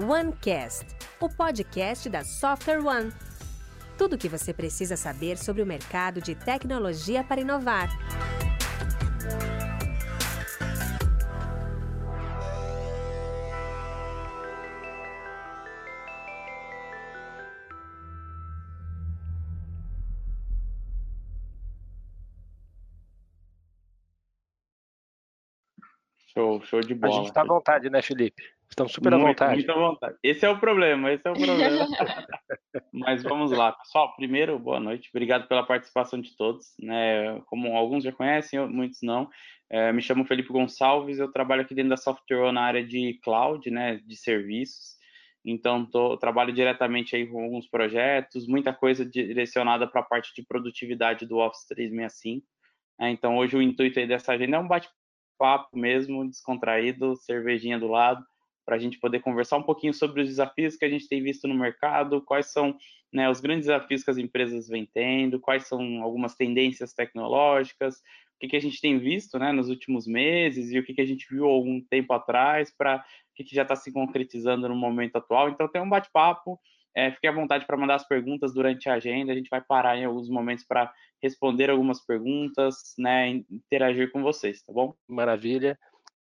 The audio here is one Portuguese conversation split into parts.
OneCast, o podcast da Software One. Tudo o que você precisa saber sobre o mercado de tecnologia para inovar. Show, show de bola. A gente está à vontade, né, Felipe? Estamos super muito, à vontade. Muito à vontade. Esse é o problema, esse é o problema. Mas vamos lá, pessoal. Primeiro, boa noite. Obrigado pela participação de todos. Né? Como alguns já conhecem, muitos não. É, me chamo Felipe Gonçalves, eu trabalho aqui dentro da Software na área de cloud, né, de serviços. Então, tô, trabalho diretamente aí com alguns projetos, muita coisa direcionada para a parte de produtividade do Office 365. É, então, hoje o intuito aí dessa agenda é um bate papo mesmo, descontraído, cervejinha do lado, para a gente poder conversar um pouquinho sobre os desafios que a gente tem visto no mercado, quais são né, os grandes desafios que as empresas vêm tendo, quais são algumas tendências tecnológicas, o que, que a gente tem visto né, nos últimos meses e o que, que a gente viu algum tempo atrás, para o que, que já está se concretizando no momento atual. Então, tem um bate-papo. É, fique à vontade para mandar as perguntas durante a agenda. A gente vai parar em alguns momentos para responder algumas perguntas, né, interagir com vocês, tá bom? Maravilha.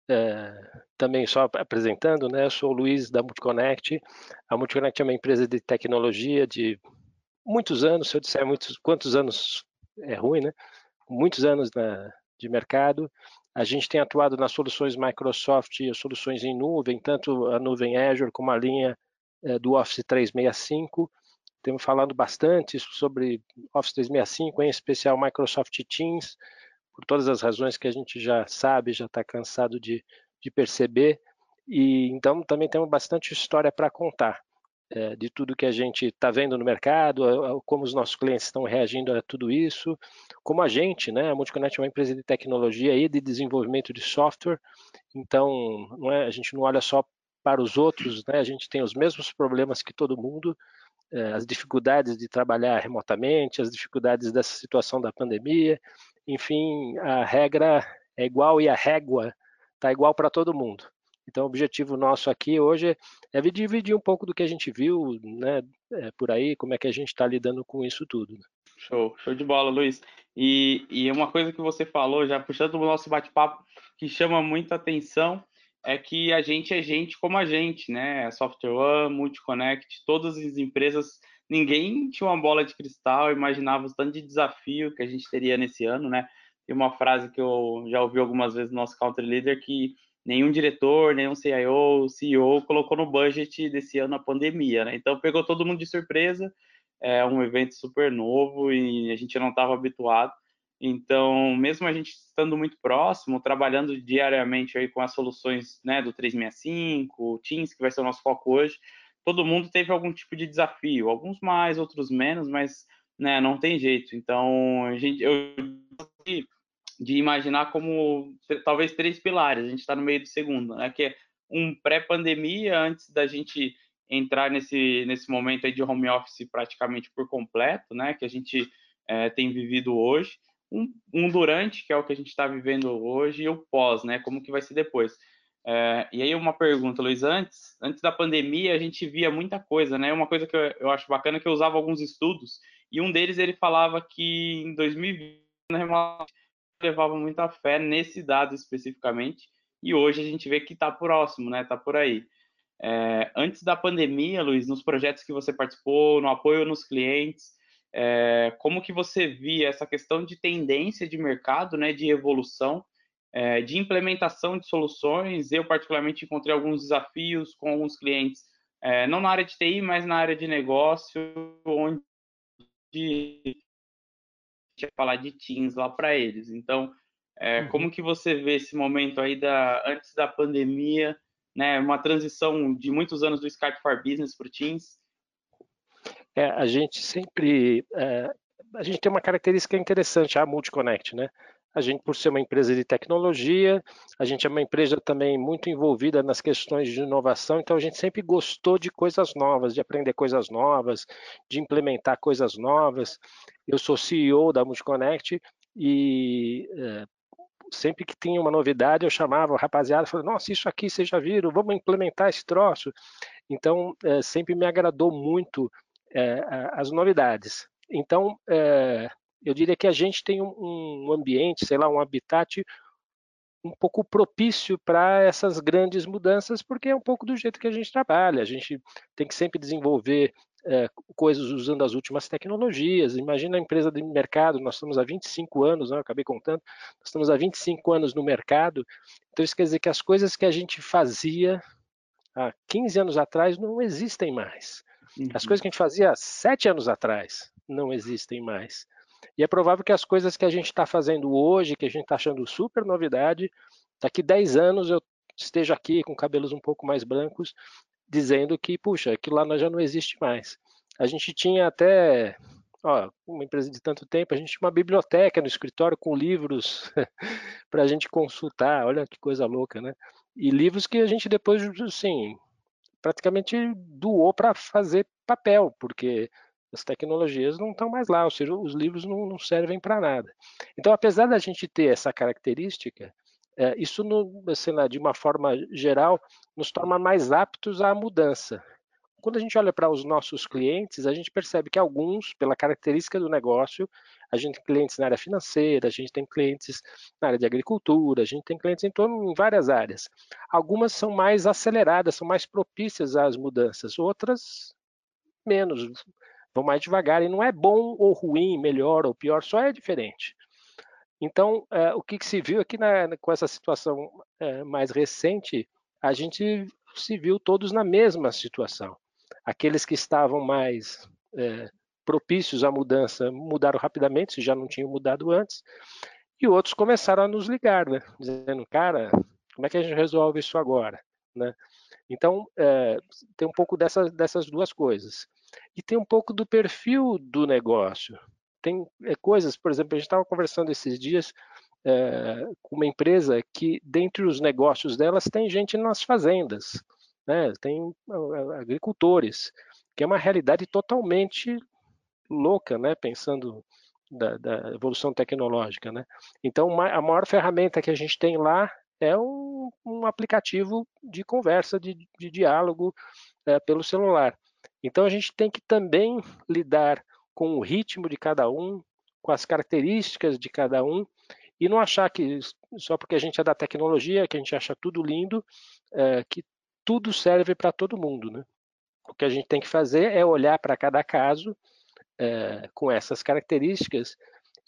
É, também só apresentando, né, eu sou o Luiz da Multiconnect. A Multiconnect é uma empresa de tecnologia de muitos anos, se eu disser muitos, quantos anos é ruim, né? Muitos anos na, de mercado. A gente tem atuado nas soluções Microsoft soluções em nuvem, tanto a nuvem Azure como a linha do Office 365 temos falado bastante sobre Office 365, em especial Microsoft Teams, por todas as razões que a gente já sabe, já está cansado de, de, perceber. E então também temos bastante história para contar é, de tudo que a gente está vendo no mercado, como os nossos clientes estão reagindo a tudo isso, como a gente, né? A Multiconnect é uma empresa de tecnologia e de desenvolvimento de software, então é, a gente não olha só para os outros, né? A gente tem os mesmos problemas que todo mundo, é, as dificuldades de trabalhar remotamente, as dificuldades dessa situação da pandemia, enfim, a regra é igual e a régua está igual para todo mundo. Então, o objetivo nosso aqui hoje é dividir um pouco do que a gente viu né, é, por aí, como é que a gente está lidando com isso tudo. Né? Show, show de bola, Luiz. E, e uma coisa que você falou, já puxando o nosso bate-papo, que chama muita atenção, é que a gente é gente como a gente, né? Software One, Multiconnect, todas as empresas, ninguém tinha uma bola de cristal, imaginava o tanto de desafio que a gente teria nesse ano, né? Tem uma frase que eu já ouvi algumas vezes no nosso Country Leader que nenhum diretor, nenhum CIO, CEO colocou no budget desse ano a pandemia, né? Então pegou todo mundo de surpresa, é um evento super novo e a gente não estava habituado. Então, mesmo a gente estando muito próximo, trabalhando diariamente aí com as soluções né, do 365, Teams, que vai ser o nosso foco hoje, todo mundo teve algum tipo de desafio, alguns mais, outros menos, mas né, não tem jeito. Então, a gente, eu de imaginar como talvez três pilares. A gente está no meio do segundo, né, que é um pré-pandemia, antes da gente entrar nesse, nesse momento aí de home office praticamente por completo, né, que a gente é, tem vivido hoje um, um, durante, que é o que a gente está vivendo hoje, e o pós, né? Como que vai ser depois. É, e aí uma pergunta, Luiz, antes, antes da pandemia a gente via muita coisa, né? Uma coisa que eu, eu acho bacana é que eu usava alguns estudos, e um deles ele falava que em 2020 levava muita fé nesse dado especificamente, e hoje a gente vê que está próximo, né? Está por aí. É, antes da pandemia, Luiz, nos projetos que você participou, no apoio nos clientes, é, como que você via essa questão de tendência de mercado, né, de evolução, é, de implementação de soluções? Eu, particularmente, encontrei alguns desafios com alguns clientes, é, não na área de TI, mas na área de negócio, onde tinha falar de Teams lá para eles. Então, é, uhum. como que você vê esse momento aí da antes da pandemia, né, uma transição de muitos anos do Skype for Business para o Teams? É, a gente sempre é, a gente tem uma característica interessante, a Multiconnect, né? A gente, por ser uma empresa de tecnologia, a gente é uma empresa também muito envolvida nas questões de inovação, então a gente sempre gostou de coisas novas, de aprender coisas novas, de implementar coisas novas. Eu sou CEO da Multiconnect e é, sempre que tinha uma novidade, eu chamava o rapaziada e falava, nossa, isso aqui vocês já viram, vamos implementar esse troço. Então, é, sempre me agradou muito é, as novidades. Então, é, eu diria que a gente tem um, um ambiente, sei lá, um habitat um pouco propício para essas grandes mudanças, porque é um pouco do jeito que a gente trabalha. A gente tem que sempre desenvolver é, coisas usando as últimas tecnologias. Imagina a empresa de mercado, nós estamos há 25 anos, né, acabei contando, nós estamos há 25 anos no mercado, então isso quer dizer que as coisas que a gente fazia há 15 anos atrás não existem mais. Uhum. As coisas que a gente fazia 7 anos atrás não existem mais. E é provável que as coisas que a gente está fazendo hoje, que a gente está achando super novidade, daqui 10 anos eu esteja aqui com cabelos um pouco mais brancos, dizendo que, puxa, aquilo lá já não existe mais. A gente tinha até, uma empresa de tanto tempo, a gente tinha uma biblioteca no escritório com livros para a gente consultar, olha que coisa louca, né? E livros que a gente depois, assim, praticamente doou para fazer papel, porque as tecnologias não estão mais lá, ou seja, os livros não, não servem para nada. Então, apesar da gente ter essa característica, é, isso, no, de uma forma geral, nos torna mais aptos à mudança. Quando a gente olha para os nossos clientes, a gente percebe que alguns, pela característica do negócio, a gente tem clientes na área financeira, a gente tem clientes na área de agricultura, a gente tem clientes em torno em várias áreas. Algumas são mais aceleradas, são mais propícias às mudanças, outras menos, vão mais devagar. E não é bom ou ruim, melhor ou pior, só é diferente. Então, é, o que, que, se viu aqui na, com essa situação é, mais recente, a gente se viu todos na mesma situação. Aqueles que estavam mais é, propícios à mudança mudaram rapidamente, se já não tinham mudado antes, e outros começaram a nos ligar, né? dizendo, cara, como é que a gente resolve isso agora? Né? Então, é, tem um pouco dessas, dessas duas coisas. E tem um pouco do perfil do negócio tem é, coisas, por exemplo, a gente estava conversando esses dias é, com uma empresa que, dentre os negócios delas, tem gente nas fazendas, né? tem agricultores, que é uma realidade totalmente louca, né? pensando da, da evolução tecnológica. Né? Então, a maior ferramenta que a gente tem lá é um, um aplicativo de conversa, de, de diálogo é, pelo celular. Então, a gente tem que também lidar com o ritmo de cada um, com as características de cada um, e não achar que só porque a gente é da tecnologia, que a gente acha tudo lindo, é, que tudo serve para todo mundo. Né? O que a gente tem que fazer é olhar para cada caso é, com essas características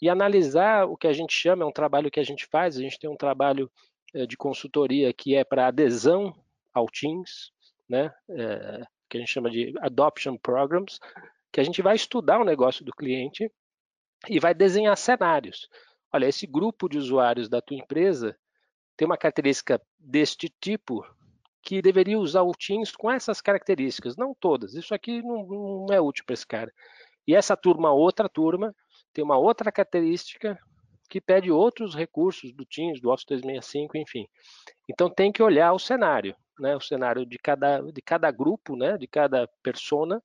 e analisar o que a gente chama, é um trabalho que a gente faz, a gente tem um trabalho é, de consultoria que é para adesão ao Teams, né? É, que a gente chama de Adoption Programs, que a gente vai estudar o negócio do cliente e vai desenhar cenários. Olha, esse grupo de usuários da tua empresa tem uma característica deste tipo que deveria usar o Teams com essas características, não todas. Isso aqui não, não é útil para esse cara. E essa turma, outra turma, tem uma outra característica que pede outros recursos do Teams, do Office 365, enfim. Então tem que olhar o cenário, né? O cenário de cada, de cada grupo, né? De cada persona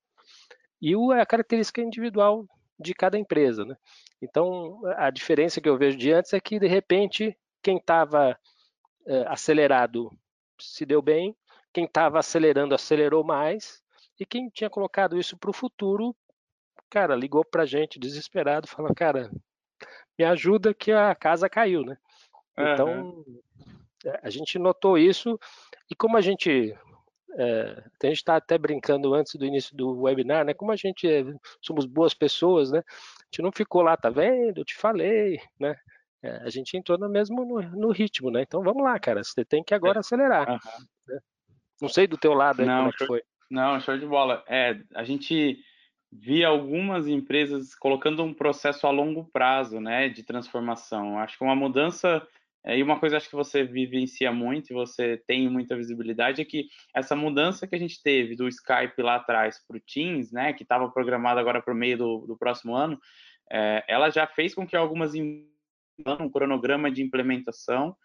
e a característica individual de cada empresa. Né? Então, a diferença que eu vejo de antes é que, de repente, quem estava é, acelerado se deu bem, quem estava acelerando acelerou mais, e quem tinha colocado isso para o futuro, cara, ligou para a gente desesperado, falando, cara, me ajuda que a casa caiu, né? Então, a gente notou isso, e como a gente é, a gente está até brincando antes do início do webinar, né? Como a gente é, somos boas pessoas, né? A gente não ficou lá, tá vendo? Eu te falei, né? É, a gente entrou no mesmo no, no, ritmo, né? Então vamos lá, cara. Você tem que agora é. acelerar. Uhum. Não sei do teu lado aí não, como é que foi. Não, show de bola. É, a gente via algumas empresas colocando um processo a longo prazo, né, de transformação. Acho que uma mudança é, e uma coisa acho que você vivencia muito e você tem muita visibilidade é que essa mudança que a gente teve do Skype lá atrás para o Teams, né, que estava programado agora para o meio do, do próximo ano, é, ela já fez com que algumas um cronograma de implementação,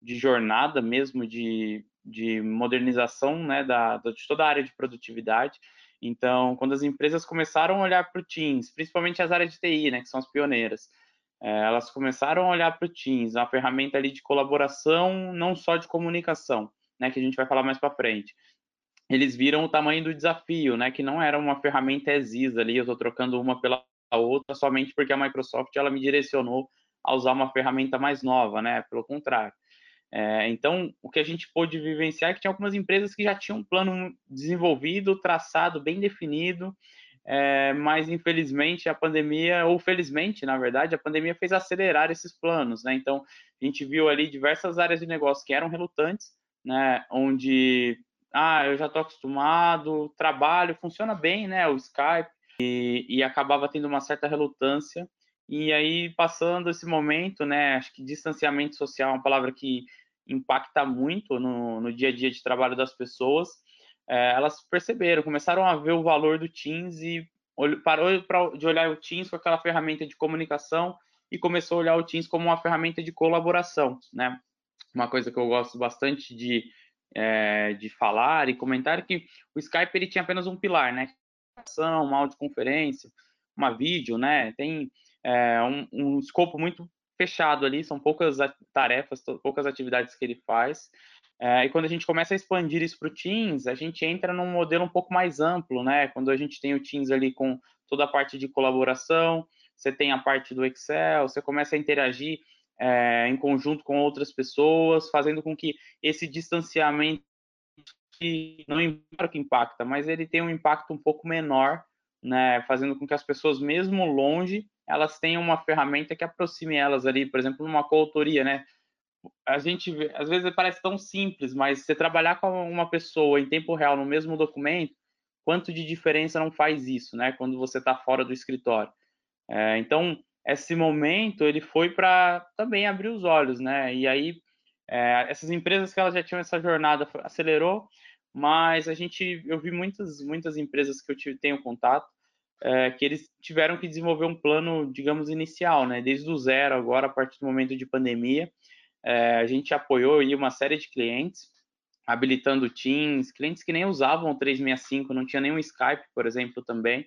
de jornada mesmo, de, de modernização né, da, de toda a área de produtividade. Então, quando as empresas começaram a olhar para o Teams, principalmente as áreas de TI, né, que são as pioneiras, é, elas começaram a olhar para o Teams, uma ferramenta ali de colaboração, não só de comunicação, né, que a gente vai falar mais para frente, eles viram o tamanho do desafio, né? Que não era uma ferramenta exis ali, eu estou trocando uma pela outra somente porque a Microsoft ela me direcionou a usar uma ferramenta mais nova, né? Pelo contrário. É, então, o que a gente pôde vivenciar é que tinha algumas empresas que já tinham um plano desenvolvido, traçado, bem definido, é, mas infelizmente a pandemia, ou felizmente, na verdade, a pandemia fez acelerar esses planos, né? Então, a gente viu ali diversas áreas de negócio que eram relutantes, né? Onde, ah, eu já estou acostumado, trabalho, funciona bem, né? O Skype, e, e acabava tendo uma certa relutância. E aí, passando esse momento, né? Acho que distanciamento social é uma palavra que impacta muito no, no dia a dia de trabalho das pessoas é, elas perceberam, começaram a ver o valor do Teams e parou pra, de olhar o Teams com aquela ferramenta de comunicação e começou a olhar o Teams como uma ferramenta de colaboração, né? Uma coisa que eu gosto bastante de, é, de falar e comentar é que o Skype ele tinha apenas um pilar, né? Uma audioconferência, uma vídeo, né? Tem é, um, um escopo muito fechado ali, são poucas tarefas, poucas atividades que ele faz. É, e quando a gente começa a expandir isso para o Teams, a gente entra num modelo um pouco mais amplo, né? Quando a gente tem o Teams ali com toda a parte de colaboração, você tem a parte do Excel, você começa a interagir é, em conjunto com outras pessoas, fazendo com que esse distanciamento não importa que impacta, mas ele tem um impacto um pouco menor, né? Fazendo com que as pessoas, mesmo longe, elas tenham uma ferramenta que aproxime elas ali, por exemplo, numa coautoria, né? a gente às vezes parece tão simples, mas você trabalhar com uma pessoa em tempo real no mesmo documento, quanto de diferença não faz isso, né? Quando você está fora do escritório. É, então, esse momento ele foi para também abrir os olhos, né? E aí é, essas empresas que elas já tinham essa jornada acelerou, mas a gente eu vi muitas muitas empresas que eu tive, tenho contato é, que eles tiveram que desenvolver um plano, digamos, inicial, né? Desde o zero agora a partir do momento de pandemia é, a gente apoiou aí uma série de clientes, habilitando Teams, clientes que nem usavam o 365, não tinha nenhum Skype, por exemplo, também.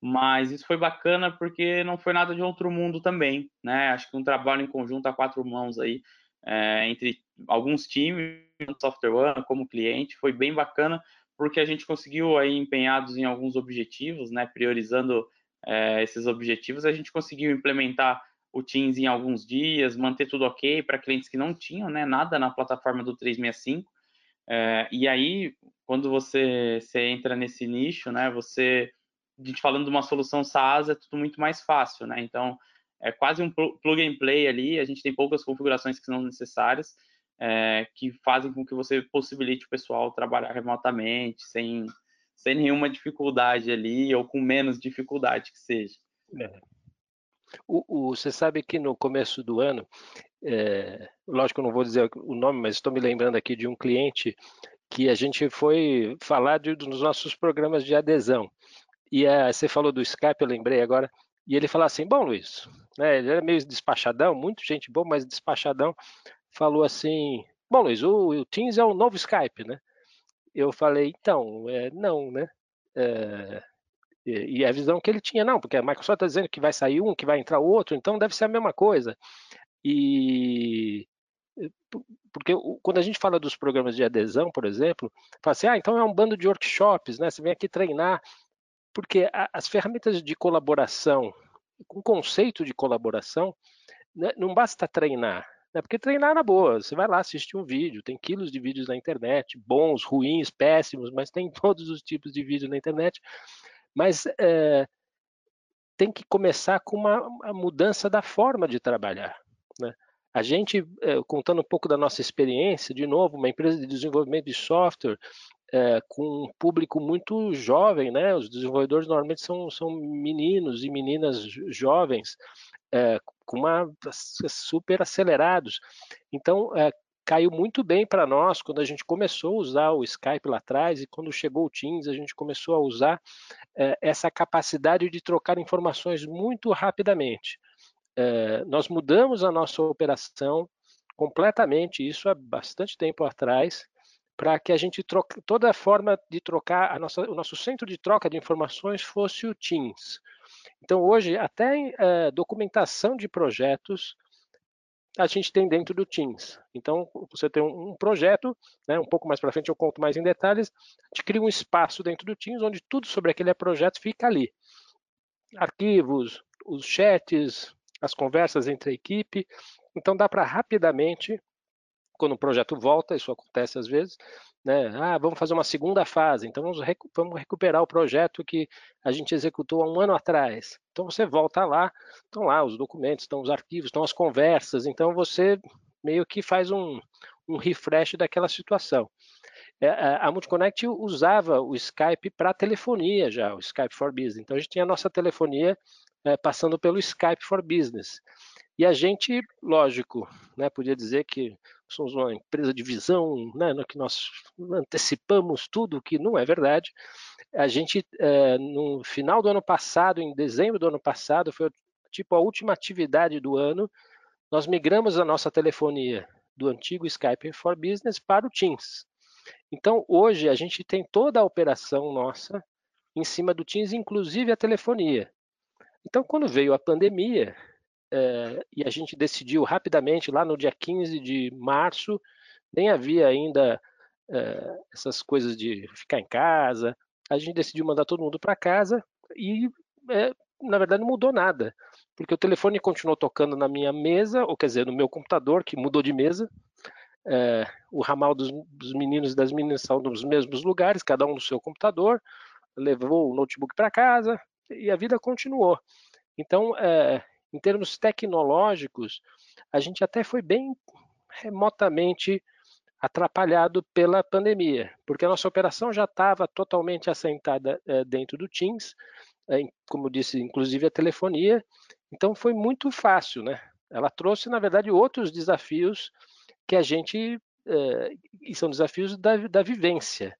Mas isso foi bacana porque não foi nada de outro mundo também, né? Acho que um trabalho em conjunto a quatro mãos aí, é, entre alguns times, Software One como cliente, foi bem bacana porque a gente conseguiu aí empenhados em alguns objetivos, né? Priorizando é, esses objetivos, a gente conseguiu implementar o Teams em alguns dias, manter tudo ok para clientes que não tinham né, nada na plataforma do 365. É, e aí, quando você, você entra nesse nicho, né, você, a gente falando de uma solução SaaS, é tudo muito mais fácil, né? Então, é quase um plug and play ali, a gente tem poucas configurações que são necessárias, é, que fazem com que você possibilite o pessoal trabalhar remotamente, sem, sem nenhuma dificuldade ali, ou com menos dificuldade que seja. É. O, o, você sabe que no começo do ano, é, lógico eu não vou dizer o nome, mas estou me lembrando aqui de um cliente que a gente foi falar de, dos nossos programas de adesão. E você falou do Skype, eu lembrei agora, e ele falou assim: Bom, Luiz, né, ele era meio despachadão, muito gente boa, mas despachadão, falou assim: Bom, Luiz, o, o Teams é o novo Skype, né? Eu falei: Então, é, não, né? É, e, a visão que ele tinha, não, porque a Microsoft está dizendo que vai sair um, que vai entrar outro, então deve ser a mesma coisa. E porque quando a gente fala dos programas de adesão, por exemplo, fala assim, ah, então é um bando de workshops, né? Você vem aqui treinar, porque as ferramentas de colaboração, com conceito de colaboração, né, não basta treinar, né? Porque treinar na boa, você vai lá assistir um vídeo, tem quilos de vídeos na internet, bons, ruins, péssimos, mas tem todos os tipos de vídeo na internet. Mas é, tem que começar com uma, uma, mudança da forma de trabalhar. Né? A gente, é, contando um pouco da nossa experiência, de novo, uma empresa de desenvolvimento de software é, com um público muito jovem, né? Os desenvolvedores normalmente são, são meninos e meninas jovens, é, com uma super acelerados. Então, é, caiu muito bem para nós quando a gente começou a usar o Skype lá atrás e quando chegou o Teams, a gente começou a usar essa capacidade de trocar informações muito rapidamente. Nós mudamos a nossa operação completamente, isso há bastante tempo atrás, para que a gente troque, toda a forma de trocar, nossa, o nosso centro de troca de informações fosse o Teams. Então, hoje, até é, documentação de projetos a gente tem dentro do Teams. Então, você tem um, projeto, né, um pouco mais para frente eu conto mais em detalhes, a gente cria um espaço dentro do Teams onde tudo sobre aquele projeto fica ali. Arquivos, os chats, as conversas entre a equipe. Então, dá para rapidamente, quando o projeto volta, isso acontece às vezes, né? Ah, vamos fazer uma segunda fase, então vamos, recu vamos, recuperar o projeto que a gente executou há um ano atrás. Então você volta lá, estão lá os documentos, estão os arquivos, estão as conversas, então você meio que faz um, um refresh daquela situação. É, a Multiconnect usava o Skype para telefonia já, o Skype for Business. Então a gente tinha a nossa telefonia é, passando pelo Skype for Business. E a gente, lógico, né, podia dizer que somos uma empresa de visão, né, que nós antecipamos tudo, que não é verdade. A gente, é, no final do ano passado, em dezembro do ano passado, foi tipo a última atividade do ano, nós migramos a nossa telefonia do antigo Skype for Business para o Teams. Então, hoje, a gente tem toda a operação nossa em cima do Teams, inclusive a telefonia. Então, quando veio a pandemia, é, e a gente decidiu rapidamente, lá no dia 15 de março, nem havia ainda é, essas coisas de ficar em casa, a gente decidiu mandar todo mundo para casa e, é, na verdade, não mudou nada, porque o telefone continuou tocando na minha mesa, ou quer dizer, no meu computador, que mudou de mesa, é, o ramal dos, dos, meninos e das meninas são nos mesmos lugares, cada um no seu computador, levou o notebook para casa e a vida continuou. Então, é, em termos tecnológicos, a gente até foi bem remotamente atrapalhado pela pandemia, porque a nossa operação já estava totalmente assentada é, dentro do Teams, é, como disse, inclusive a telefonia, então foi muito fácil, né? Ela trouxe, na verdade, outros desafios que a gente, é, e são desafios da, da vivência,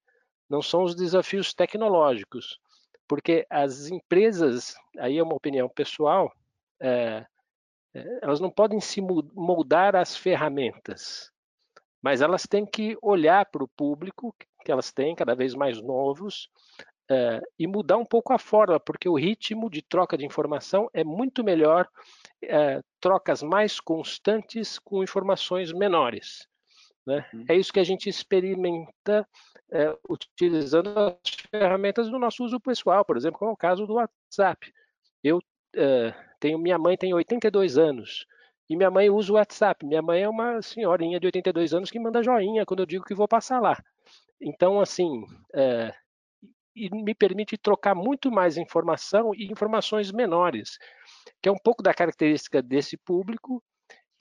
não são os desafios tecnológicos, porque as empresas, aí é uma opinião pessoal, é, é, elas não podem se moldar às ferramentas, mas elas têm que olhar para o público que elas têm, cada vez mais novos, é, e mudar um pouco a forma, porque o ritmo de troca de informação é muito melhor, é, trocas mais constantes com informações menores. Né? Uhum. É isso que a gente experimenta é, utilizando as ferramentas do nosso uso pessoal, por exemplo, como é o caso do WhatsApp. Eu é, tenho minha mãe tem 82 anos e minha mãe usa o WhatsApp. Minha mãe é uma senhorinha de 82 anos que manda joinha quando eu digo que vou passar lá. Então, assim, é, me permite trocar muito mais informação e informações menores, que é um pouco da característica desse público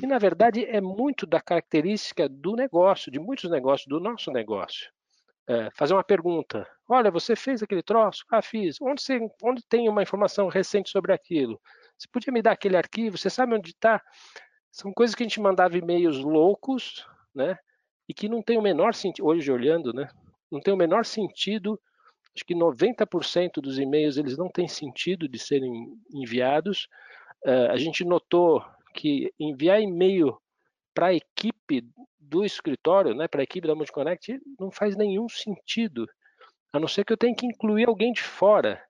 e, na verdade, é muito da característica do negócio, de muitos negócios, do nosso negócio é, fazer uma pergunta. Olha, você fez aquele troço? Ah, fiz. Onde, você, onde tem uma informação recente sobre aquilo? Você podia me dar aquele arquivo? Você sabe onde está? São coisas que a gente mandava e-mails loucos, né? E que não tem o menor sentido, hoje olhando, né? Não tem o menor sentido. Acho que 90% dos e-mails eles não têm sentido de serem enviados. Uh, a gente notou que enviar e-mail para a equipe do escritório, né, para a equipe da Multiconnect, não faz nenhum sentido. A não ser que eu tenha que incluir alguém de fora.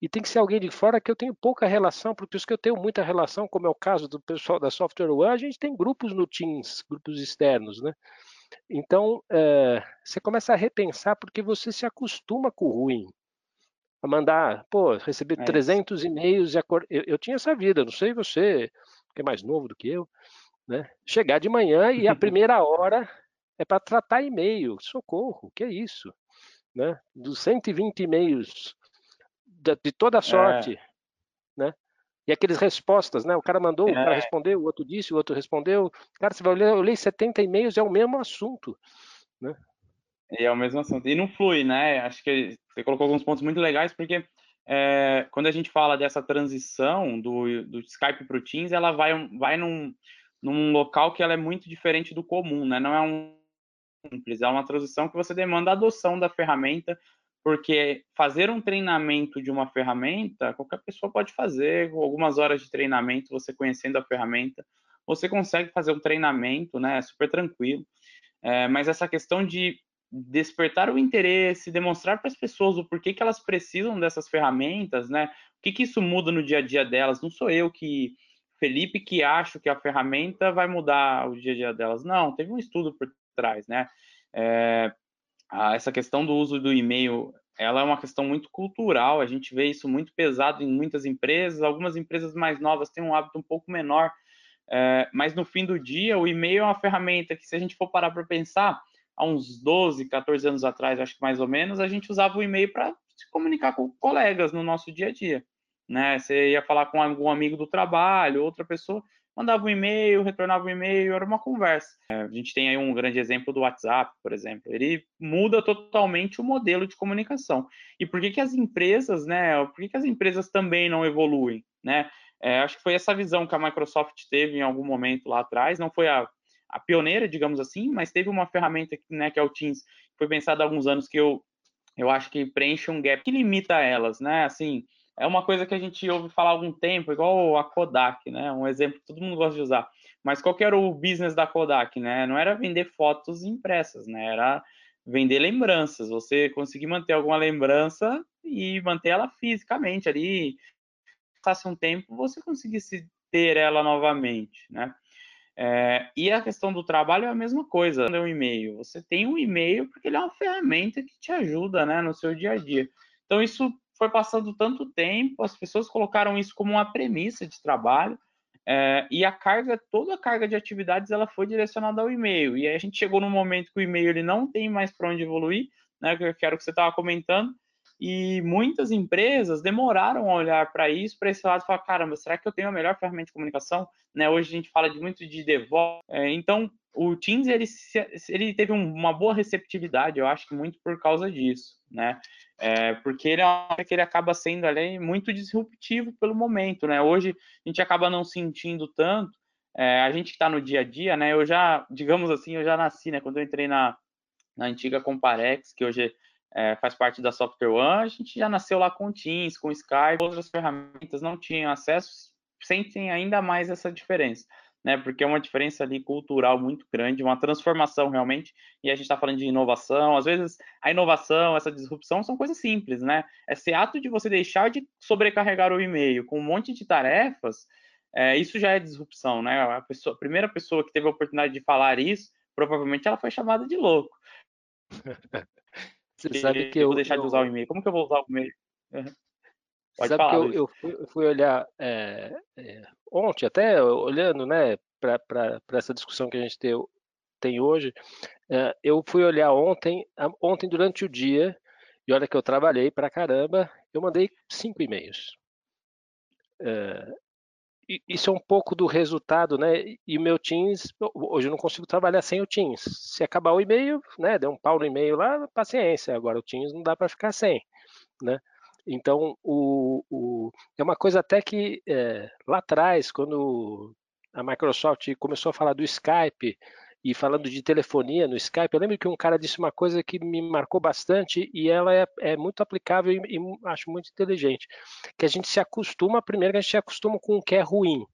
E tem que ser alguém de fora que eu tenho pouca relação, porque os que eu tenho muita relação, como é o caso do pessoal da Software One, a gente tem grupos no Teams, grupos externos, né? Então, é, você começa a repensar porque você se acostuma com o ruim. A mandar, pô, receber é 300 e-mails, e acor... eu, eu tinha essa vida, não sei você, que é mais novo do que eu, né? Chegar de manhã e a primeira hora é para tratar e-mail. Socorro, que é isso? Né? Dos 120 e-mails de, de toda sorte, é. né? E aqueles respostas, né? O cara mandou, é. o cara é. respondeu, o outro disse, o outro respondeu. Cara, você vai ler, eu leio 70 e-mails, é o mesmo assunto, né? E é o mesmo assunto. E não flui, né? Acho que você colocou alguns pontos muito legais, porque é, quando a gente fala dessa transição do, do Skype para o Teams, ela vai, vai num, num local que ela é muito diferente do comum, né? Não é um simples, é uma transição que você demanda a adoção da ferramenta, porque fazer um treinamento de uma ferramenta, qualquer pessoa pode fazer, com algumas horas de treinamento, você conhecendo a ferramenta, você consegue fazer um treinamento, né? É super tranquilo. É, mas essa questão de despertar o interesse, demonstrar para as pessoas o porquê que elas precisam dessas ferramentas, né? O que, que isso muda no dia a dia delas? Não sou eu que Felipe que acho que a ferramenta vai mudar o dia a dia delas. Não, teve um estudo por trás, né? É, essa questão do uso do e-mail, ela é uma questão muito cultural. A gente vê isso muito pesado em muitas empresas. Algumas empresas mais novas têm um hábito um pouco menor, é, mas no fim do dia, o e-mail é uma ferramenta que, se a gente for parar para pensar, há uns 12, 14 anos atrás, acho que mais ou menos, a gente usava o e-mail para se comunicar com colegas no nosso dia a dia né? Você ia falar com algum amigo do trabalho, outra pessoa, mandava um e-mail, retornava um e-mail, era uma conversa. É, a gente tem aí um grande exemplo do WhatsApp, por exemplo. Ele muda totalmente o modelo de comunicação. E por que, que as empresas, né? Por que, que as empresas também não evoluem, né? É, acho que foi essa visão que a Microsoft teve em algum momento lá atrás. Não foi a, a pioneira, digamos assim, mas teve uma ferramenta, né, que é o Teams, que foi pensada há alguns anos que eu eu acho que preenche um gap que limita elas, né? Assim, é uma coisa que a gente ouve falar há algum tempo, igual a Kodak, né? Um exemplo que todo mundo gosta de usar. Mas qual que era o business da Kodak, né? Não era vender fotos impressas, né? Era vender lembranças. Você conseguir manter alguma lembrança e manter ela fisicamente ali. Passasse um tempo, você conseguisse ter ela novamente, né? É, e a questão do trabalho é a mesma coisa. É um e-mail. Você tem um e-mail porque ele é uma ferramenta que te ajuda, né, no seu dia a dia. Então isso foi passando tanto tempo, as pessoas colocaram isso como uma premissa de trabalho, é, e a carga, toda a carga de atividades, ela foi direcionada ao e-mail. E aí a gente chegou num momento que o e-mail ele não tem mais para onde evoluir, né? Que era o que você estava comentando. E muitas empresas demoraram a olhar para isso, para esse lado, e falar, caramba, será que eu tenho a melhor ferramenta de comunicação? Né, hoje a gente fala de muito de DevOps. É, então, o Teams ele, ele teve uma boa receptividade, eu acho que muito por causa disso, né? É, porque ele, é que ele acaba sendo ali muito disruptivo pelo momento, né? Hoje a gente acaba não sentindo tanto. É, a gente que está no dia a dia, né? Eu já, digamos assim, eu já nasci, né? Quando eu entrei na, na antiga Comparex, que hoje é, faz parte da Software One, a gente já nasceu lá com Teams, com Skype, outras ferramentas não tinham acesso, sentem ainda mais essa diferença né? Porque é uma diferença ali cultural muito grande, uma transformação realmente. E a gente está falando de inovação. Às vezes, a inovação, essa disrupção são coisas simples, né? Esse ato de você deixar de sobrecarregar o e-mail com um monte de tarefas, é, isso já é disrupção, né? A, pessoa, a primeira pessoa que teve a oportunidade de falar isso, provavelmente ela foi chamada de louco. Você sabe que eu vou deixar eu... de usar o e-mail. Como que eu vou usar o e-mail? Uhum. Pode Sabe falar, que eu, eu, fui, eu, fui, olhar é, é, ontem, até olhando né, para essa discussão que a gente tem, tem hoje, é, eu fui olhar ontem, ontem durante o dia, e olha que eu trabalhei para caramba, eu mandei cinco e-mails. É, isso é um pouco do resultado, né? E o meu Teams, hoje eu não consigo trabalhar sem o Teams. Se acabar o e-mail, né? Deu um pau no e-mail lá, paciência. Agora o Teams não dá para ficar sem, né? Então, o, o, é uma coisa até que é, lá atrás, quando a Microsoft começou a falar do Skype e falando de telefonia no Skype, eu lembro que um cara disse uma coisa que me marcou bastante e ela é, é muito aplicável e, e, acho muito inteligente, que a gente se acostuma, primeiro que a gente se acostuma com o que é ruim.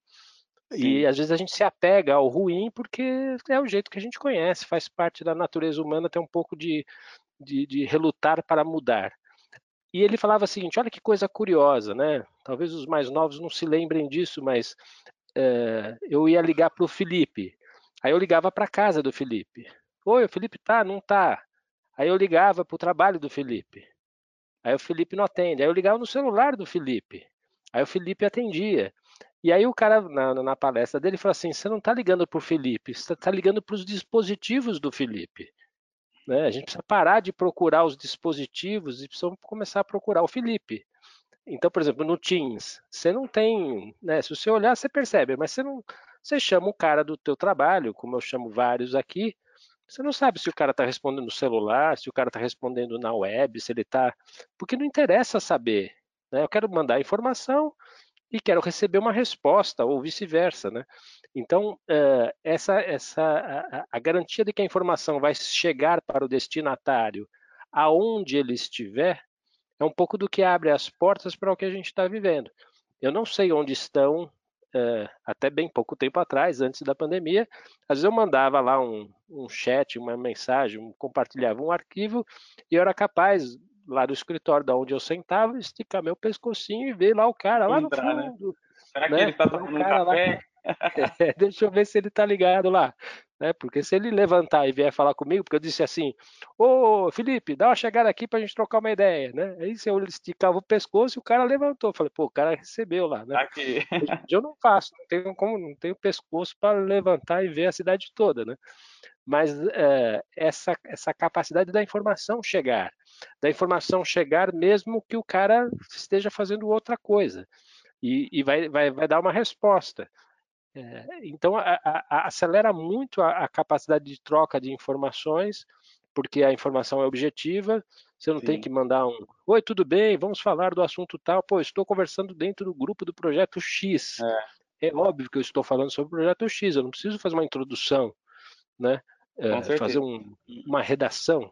Sim. E às vezes a gente se apega ao ruim porque é o jeito que a gente conhece, faz parte da natureza humana ter um pouco de, de, de relutar para mudar. E ele falava o seguinte: olha que coisa curiosa, né? Talvez os mais novos não se lembrem disso, mas é, eu ia ligar para o Felipe. Aí eu ligava para a casa do Felipe. Oi, o Felipe tá? Não tá. Aí eu ligava para o trabalho do Felipe. Aí o Felipe não atende. Aí eu ligava no celular do Felipe. Aí o Felipe atendia. E aí o cara, na, na palestra dele, falou assim: você não está ligando para o Felipe, você está ligando para os dispositivos do Felipe. Né? A gente precisa parar de procurar os dispositivos e precisa começar a procurar o Felipe. Então, por exemplo, no Teams, você não tem, né, se você olhar, você percebe, mas você não, você chama o cara do teu trabalho, como eu chamo vários aqui, você não sabe se o cara está respondendo no celular, se o cara está respondendo na web, se ele está, porque não interessa saber. Né? Eu quero mandar informação e quero receber uma resposta ou vice-versa, né? Então, uh, essa, essa, a, a, garantia de que a informação vai chegar para o destinatário aonde ele estiver é um pouco do que abre as portas para o que a gente está vivendo. Eu não sei onde estão, uh, até bem pouco tempo atrás, antes da pandemia, às vezes eu mandava lá um, um chat, uma mensagem, compartilhava um arquivo e eu era capaz, lá do escritório da onde eu sentava, esticar meu pescocinho e ver lá o cara lá Entrar, no né? fundo. Né? Será que né? ele está tomando um café? É, deixa eu ver se ele está ligado lá. Né? Porque se ele levantar e vier falar comigo, porque eu disse assim, ô Felipe, dá uma chegada aqui para a gente trocar uma ideia, né? Aí se eu esticava o pescoço e o cara levantou. Eu falei, pô, o cara recebeu lá, né? Aqui. Eu não faço, não tenho como, não tenho pescoço para levantar e ver a cidade toda, né? Mas é, essa, essa capacidade da informação chegar, da informação chegar mesmo que o cara esteja fazendo outra coisa e, e vai, vai, vai dar uma resposta. É, então, a, a, acelera muito a, a, capacidade de troca de informações, porque a informação é objetiva, você não Sim. tem que mandar um Oi, tudo bem? Vamos falar do assunto tal. Pô, estou conversando dentro do grupo do projeto X. É, é óbvio que eu estou falando sobre o projeto X, eu não preciso fazer uma introdução, né? É, fazer um, uma redação.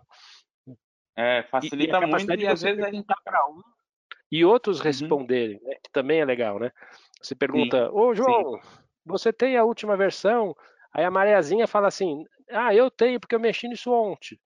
É, facilita e, e muito e às vezes a gente tá para um e outros uhum. responderem, né? que também é legal, né? Você pergunta, Sim. ô João, Sim você tem a última versão? Aí a Mariazinha fala assim: Ah, eu tenho porque eu mexi nisso ontem.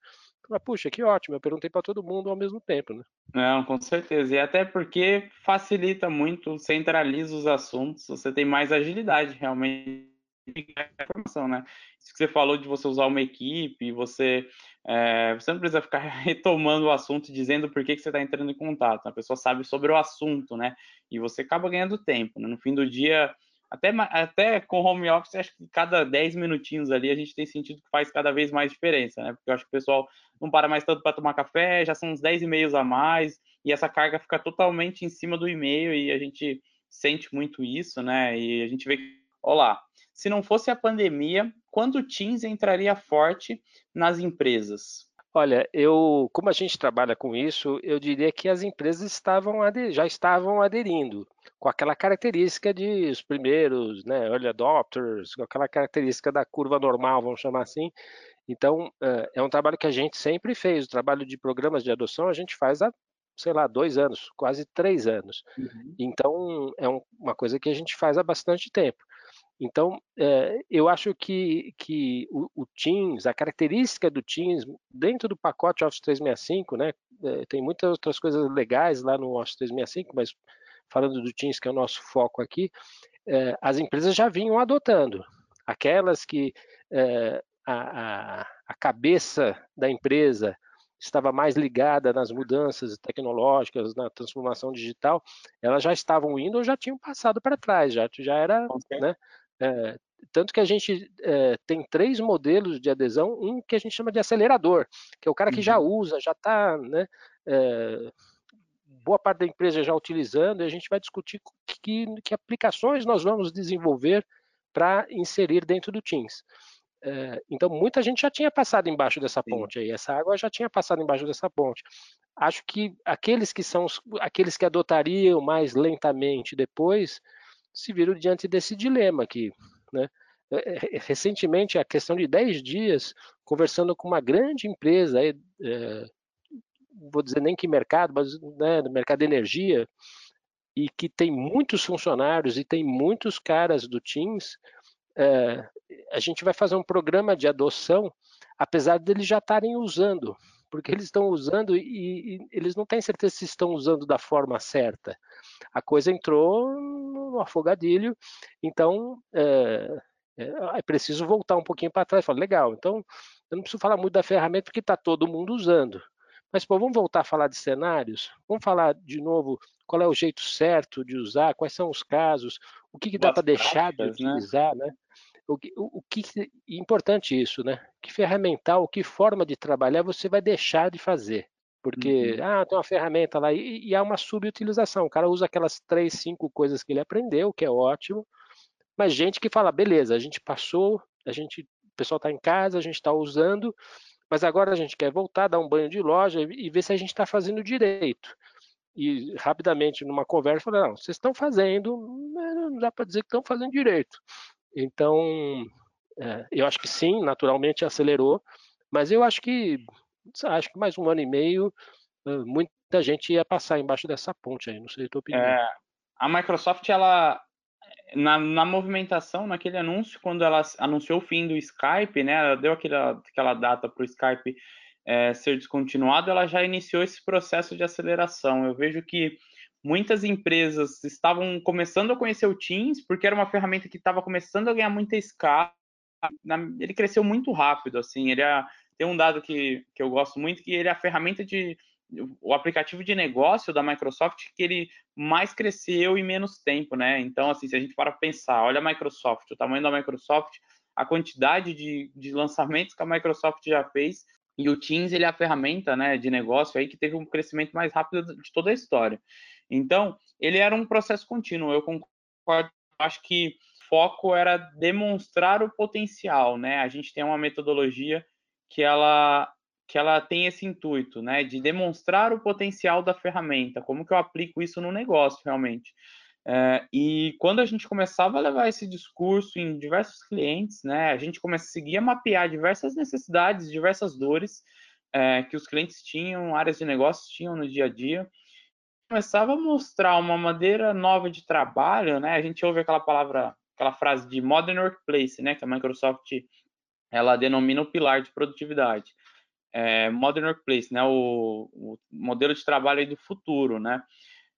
Fala, Puxa, que ótimo, eu perguntei para todo mundo ao mesmo tempo, né? Não, com certeza. E até porque facilita muito, centraliza os assuntos, você tem mais agilidade realmente informação, né? Isso que você falou de você usar uma equipe, você, é, você não precisa ficar retomando o assunto dizendo por que, que você está entrando em contato. A pessoa sabe sobre o assunto, né? E você acaba ganhando tempo. Né? No fim do dia, até, até com home office, acho que cada 10 minutinhos ali a gente tem sentido que faz cada vez mais diferença, né? Porque eu acho que o pessoal não para mais tanto para tomar café, já são uns 10 e-mails a mais, e essa carga fica totalmente em cima do e-mail e a gente sente muito isso, né? E a gente vê que, olá, se não fosse a pandemia, quando o Teams entraria forte nas empresas? Olha, eu, como a gente trabalha com isso, eu diria que as empresas estavam já estavam aderindo com aquela característica de os primeiros, né, early adopters, com aquela característica da curva normal, vamos chamar assim. Então, eh, é um trabalho que a gente sempre fez. O trabalho de programas de adoção a gente faz há, sei lá, dois anos, quase três anos. Uhum. Então, é um, uma coisa que a gente faz há bastante tempo. Então, é, eu acho que, que o, o, Teams, a característica do Teams, dentro do pacote Office 365, né, é, tem muitas outras coisas legais lá no Office 365, mas falando do Teams, que é o nosso foco aqui, é, as empresas já vinham adotando. Aquelas que a, a, a cabeça da empresa estava mais ligada nas mudanças tecnológicas, na transformação digital, elas já estavam indo ou já tinham passado para trás, já, já era, okay. né, é, tanto que a gente é, tem três modelos de adesão, um que a gente chama de acelerador, que é o cara que uhum. já usa, já está, né, é, boa parte da empresa já utilizando, e a gente vai discutir que, que aplicações nós vamos desenvolver para inserir dentro do Teams. É, então, muita gente já tinha passado embaixo dessa ponte aí, essa água já tinha passado embaixo dessa ponte. Acho que aqueles que são aqueles que adotariam mais lentamente depois, se viram diante desse dilema aqui. Né? É, é, recentemente, a questão de 10 dias, conversando com uma grande empresa, é, vou dizer nem que mercado, mas né, do mercado de energia, e que tem muitos funcionários e tem muitos caras do Teams, é, a gente vai fazer um programa de adoção, apesar deles já estarem usando, porque eles estão usando e, e, eles não têm certeza se estão usando da forma certa. A coisa entrou no afogadilho, então é, é, preciso voltar um pouquinho para trás. Falar, legal, então eu não preciso falar muito da ferramenta porque está todo mundo usando. Mas pô, vamos voltar a falar de cenários? Vamos falar de novo qual é o jeito certo de usar, quais são os casos, o que, que dá para deixar de né? utilizar, né? né? O que, o, o que importante isso, né? Que ferramental, que forma de trabalhar você vai deixar de fazer? Porque, uhum. ah, tem uma ferramenta lá e, e há uma subutilização. O cara usa aquelas três, cinco coisas que ele aprendeu, que é ótimo. Mas gente que fala, beleza, a gente passou, a gente, o pessoal está em casa, a gente está usando, mas agora a gente quer voltar, dar um banho de loja e, e ver se a gente está fazendo direito. E rapidamente, numa conversa, falei, não, vocês estão fazendo, não dá para dizer que estão fazendo direito. Então, é, eu acho que sim, naturalmente acelerou, mas eu acho que acho que mais um ano e meio muita gente ia passar embaixo dessa ponte aí, não sei a tua opinião. É, a Microsoft, ela na, na, movimentação, naquele anúncio, quando ela anunciou o fim do Skype, né, ela deu aquela, aquela data para o Skype é, ser descontinuado, ela já iniciou esse processo de aceleração. Eu vejo que muitas empresas estavam começando a conhecer o Teams, porque era uma ferramenta que estava começando a ganhar muita escala. Ele cresceu muito rápido, assim, ele é, tem um dado que, que eu gosto muito, que ele é a ferramenta de o aplicativo de negócio da Microsoft que ele mais cresceu em menos tempo, né? Então, assim, se a gente para pensar, olha a Microsoft, o tamanho da Microsoft, a quantidade de, de lançamentos que a Microsoft já fez, e o Teams ele é a ferramenta, né, de negócio aí que teve um crescimento mais rápido de toda a história. Então, ele era um processo contínuo. Eu concordo, acho que foco era demonstrar o potencial, né? A gente tem uma metodologia que ela que ela tem esse intuito, né, de demonstrar o potencial da ferramenta, como que eu aplico isso no negócio realmente. É, e quando a gente começava a levar esse discurso em diversos clientes, né, a gente conseguia mapear diversas necessidades, diversas dores é, que os clientes tinham, áreas de negócios tinham no dia a dia. Começava a mostrar uma maneira nova de trabalho, né? A gente ouve aquela palavra, aquela frase de modern workplace, né, que a Microsoft ela denomina o pilar de produtividade é, Modern Workplace, né, o, o, modelo de trabalho do futuro, né?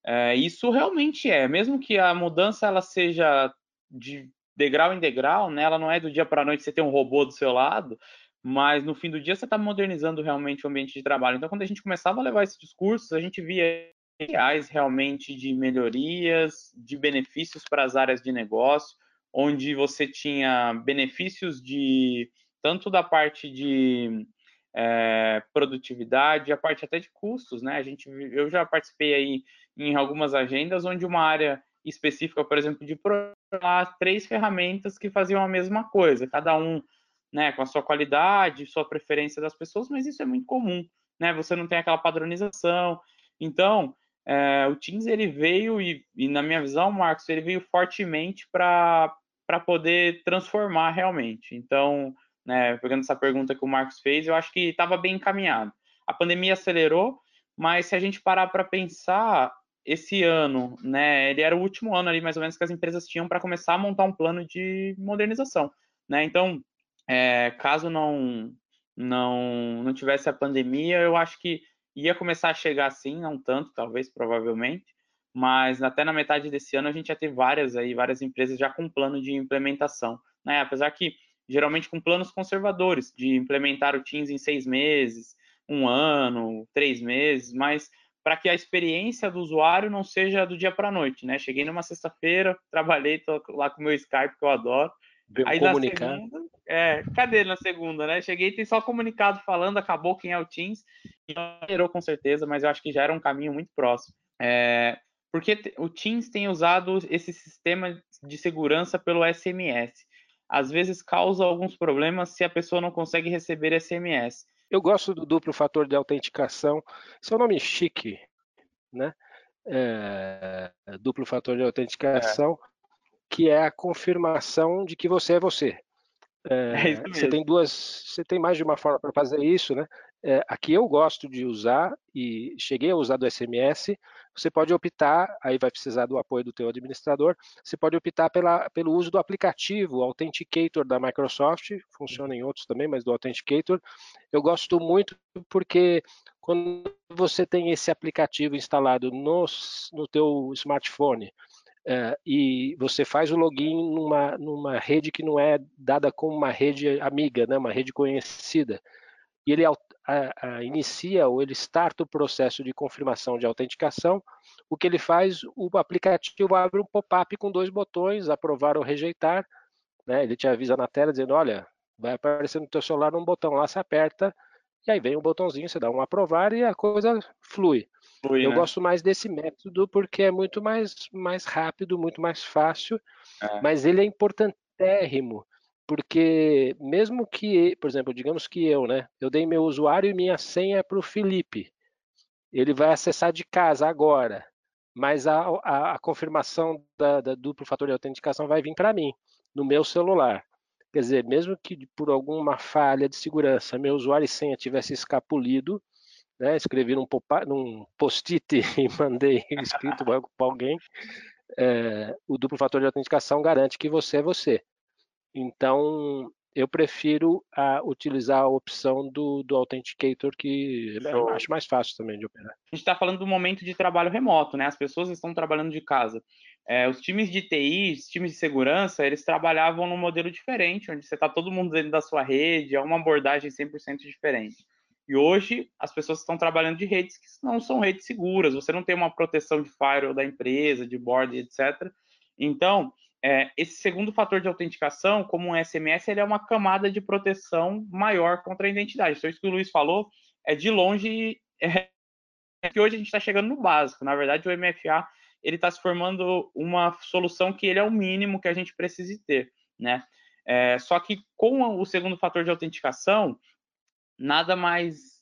É, isso realmente é, mesmo que a mudança ela seja de degrau em degrau, né? Ela não é do dia para a noite você ter um robô do seu lado, mas no fim do dia você está modernizando realmente o ambiente de trabalho. Então, quando a gente começava a levar esses discursos, a gente via reais realmente de melhorias, de benefícios para as áreas de negócio, onde você tinha benefícios de tanto da parte de é, produtividade, a parte até de custos, né? A gente, eu já participei aí em algumas agendas onde uma área específica, por exemplo, de três ferramentas que faziam a mesma coisa, cada um, né, com a sua qualidade, sua preferência das pessoas, mas isso é muito comum, né? Você não tem aquela padronização. Então, é, o Teams ele veio e, e, na minha visão, Marcos, ele veio fortemente para poder transformar realmente. Então, né, pegando essa pergunta que o Marcos fez, eu acho que estava bem encaminhado. A pandemia acelerou, mas se a gente parar para pensar, esse ano, né, ele era o último ano ali, mais ou menos, que as empresas tinham para começar a montar um plano de modernização, né? Então, é, caso não, não, não tivesse a pandemia, eu acho que ia começar a chegar assim, não tanto, talvez, provavelmente, mas até na metade desse ano a gente já teve várias aí, várias empresas já com plano de implementação, né? Apesar que geralmente com planos conservadores, de implementar o Teams em seis meses, um ano, três meses, mas para que a experiência do usuário não seja do dia para a noite, né? Cheguei numa sexta-feira, trabalhei, lá com o meu Skype, que eu adoro. Veio aí comunicar. na segunda, é, cadê na segunda, né? Cheguei tem só comunicado falando, acabou quem é o Teams, não com certeza, mas eu acho que já era um caminho muito próximo. É, porque o Teams tem usado esse sistema de segurança pelo SMS às vezes causa alguns problemas se a pessoa não consegue receber SMS. Eu gosto do duplo fator de autenticação. É um nome chique, né? É, duplo fator de autenticação, é. que é a confirmação de que você é você. É, é você tem duas, você tem mais de uma forma para fazer isso, né? É, aqui eu gosto de usar e cheguei a usar do SMS. Você pode optar, aí vai precisar do apoio do teu administrador. Você pode optar pela, pelo uso do aplicativo Authenticator da Microsoft. Funciona em outros também, mas do Authenticator eu gosto muito porque quando você tem esse aplicativo instalado no, no teu smartphone é, e você faz o login numa, numa rede que não é dada como uma rede amiga, né, uma rede conhecida, e ele a, a, inicia ou ele starta o processo de confirmação de autenticação, o que ele faz, o aplicativo abre um pop-up com dois botões, aprovar ou rejeitar, né, ele te avisa na tela dizendo, olha, vai aparecer no teu celular um botão lá, você aperta, e aí vem um botãozinho, você dá um aprovar e a coisa flui. Flui, eu né? gosto mais desse método porque é muito mais, mais rápido, muito mais fácil, é. mas ele é importantérrimo, porque mesmo que, por exemplo, digamos que eu, né, eu dei meu usuário e minha senha para o Felipe, ele vai acessar de casa agora, mas a, a, a confirmação da, da duplo fator de autenticação vai vir para mim, no meu celular. Quer dizer, mesmo que por alguma falha de segurança meu usuário e senha tivesse escapulido, né, escrevi num, num post-it e mandei escrito para alguém, é, o duplo fator de autenticação garante que você é você. Então, eu prefiro a, utilizar a opção do, do Authenticator, que eu acho mais fácil também de operar. A gente está falando do momento de trabalho remoto, né? As pessoas estão trabalhando de casa. É, os times de TI, os times de segurança, eles trabalhavam num modelo diferente, onde você está todo mundo dentro da sua rede, é uma abordagem 100% diferente. E hoje as pessoas estão trabalhando de redes que não são redes seguras, você não tem uma proteção de firewall da empresa, de board, etc. Então, é, esse segundo fator de autenticação, como um SMS, ele é uma camada de proteção maior contra a identidade. Então, isso que o Luiz falou é de longe é, que hoje a gente está chegando no básico. Na verdade, o MFA ele está se formando uma solução que ele é o mínimo que a gente precisa ter, né? É, só que com o segundo fator de autenticação, nada mais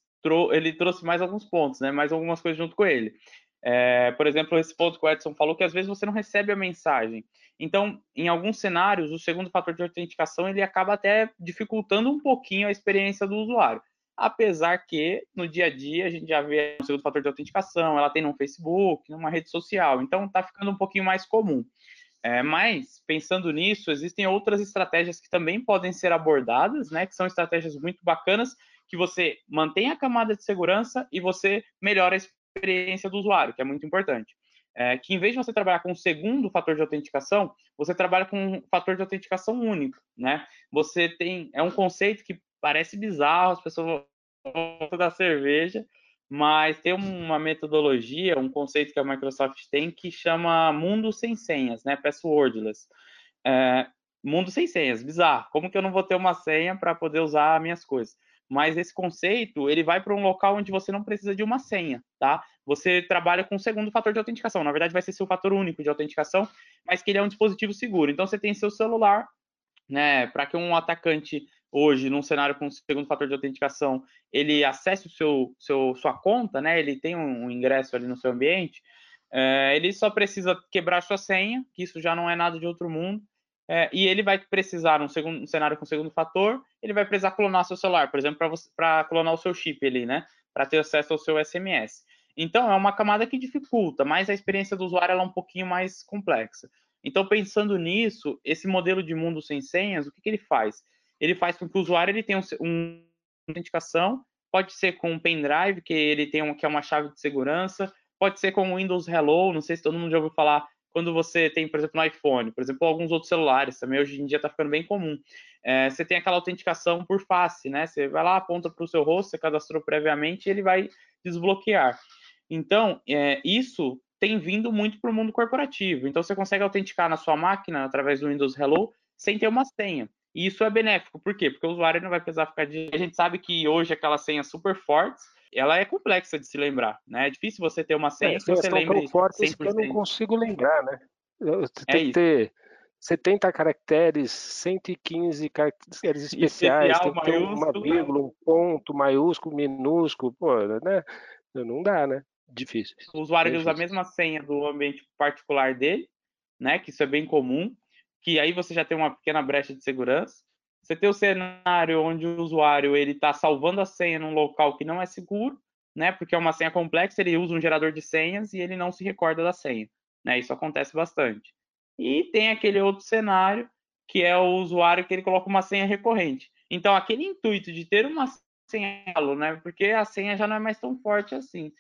ele trouxe mais alguns pontos, né? Mais algumas coisas junto com ele. É, por exemplo, esse ponto que o Edson falou, que às vezes você não recebe a mensagem. Então, em alguns cenários, o segundo fator de autenticação ele acaba até dificultando um pouquinho a experiência do usuário. Apesar que no dia a dia a gente já vê o segundo fator de autenticação, ela tem no Facebook, numa rede social, então está ficando um pouquinho mais comum. É, mas, pensando nisso, existem outras estratégias que também podem ser abordadas, né, que são estratégias muito bacanas, que você mantém a camada de segurança e você melhora a experiência do usuário, que é muito importante. É, que em vez de você trabalhar com um segundo fator de autenticação, você trabalha com um fator de autenticação único, né? Você tem, é um conceito que parece bizarro, as pessoas gostam da cerveja, mas tem uma metodologia, um conceito que a Microsoft tem que chama mundo sem senhas, né? Passwordless. É, mundo sem senhas, bizarro. Como que eu não vou ter uma senha para poder usar minhas coisas? Mas esse conceito ele vai para um local onde você não precisa de uma senha, tá? Você trabalha com o segundo fator de autenticação. Na verdade, vai ser seu fator único de autenticação, mas que ele é um dispositivo seguro. Então, você tem seu celular, né? Para que um atacante hoje, num cenário com segundo fator de autenticação, ele acesse o seu, seu sua conta, né? Ele tem um, ingresso ali no seu ambiente. É, ele só precisa quebrar sua senha, que isso já não é nada de outro mundo é, e ele vai precisar, um, segundo, um cenário com segundo fator, ele vai precisar clonar seu celular, por exemplo, para clonar o seu chip ali, né? Para ter acesso ao seu SMS. Então, é uma camada que dificulta, mas a experiência do usuário é um pouquinho mais complexa. Então, pensando nisso, esse modelo de mundo sem senhas, o que, que ele faz? Ele faz com que o usuário ele tenha um, um autenticação, pode ser com um pendrive, que ele tem um, que é uma chave de segurança, pode ser com o Windows Hello, não sei se todo mundo já ouviu falar quando você tem, por exemplo, no iPhone, por exemplo, alguns outros celulares também, hoje em dia está ficando bem comum. É, você tem aquela autenticação por face, né? Você vai lá, aponta para o seu rosto, você cadastrou previamente e ele vai desbloquear. Então, é, isso tem vindo muito para o mundo corporativo. Então, você consegue autenticar na sua máquina através do Windows Hello sem ter uma senha. E isso é benéfico, por quê? Porque o usuário não vai precisar ficar de. A gente sabe que hoje aquelas senhas super fortes ela é complexa de se lembrar, né? É difícil você ter uma senha é, que você lembre tão fortes que eu não consigo lembrar, né? Você é tem que ter 70 caracteres, 115 caracteres especiais, Especial, tem que ter uma vírgula, um ponto, maiúsculo, minúsculo, pô, né? Não dá, né? Difícil. O usuário é usa a mesma senha do ambiente particular dele, né? Que isso é bem comum, que aí você já tem uma pequena brecha de segurança. Você tem o cenário onde o usuário ele está salvando a senha num local que não é seguro, né? Porque é uma senha complexa, ele usa um gerador de senhas e ele não se recorda da senha, né? Isso acontece bastante. E tem aquele outro cenário que é o usuário que ele coloca uma senha recorrente. Então, aquele intuito de ter uma senha, né? Porque a senha já não é mais tão forte assim,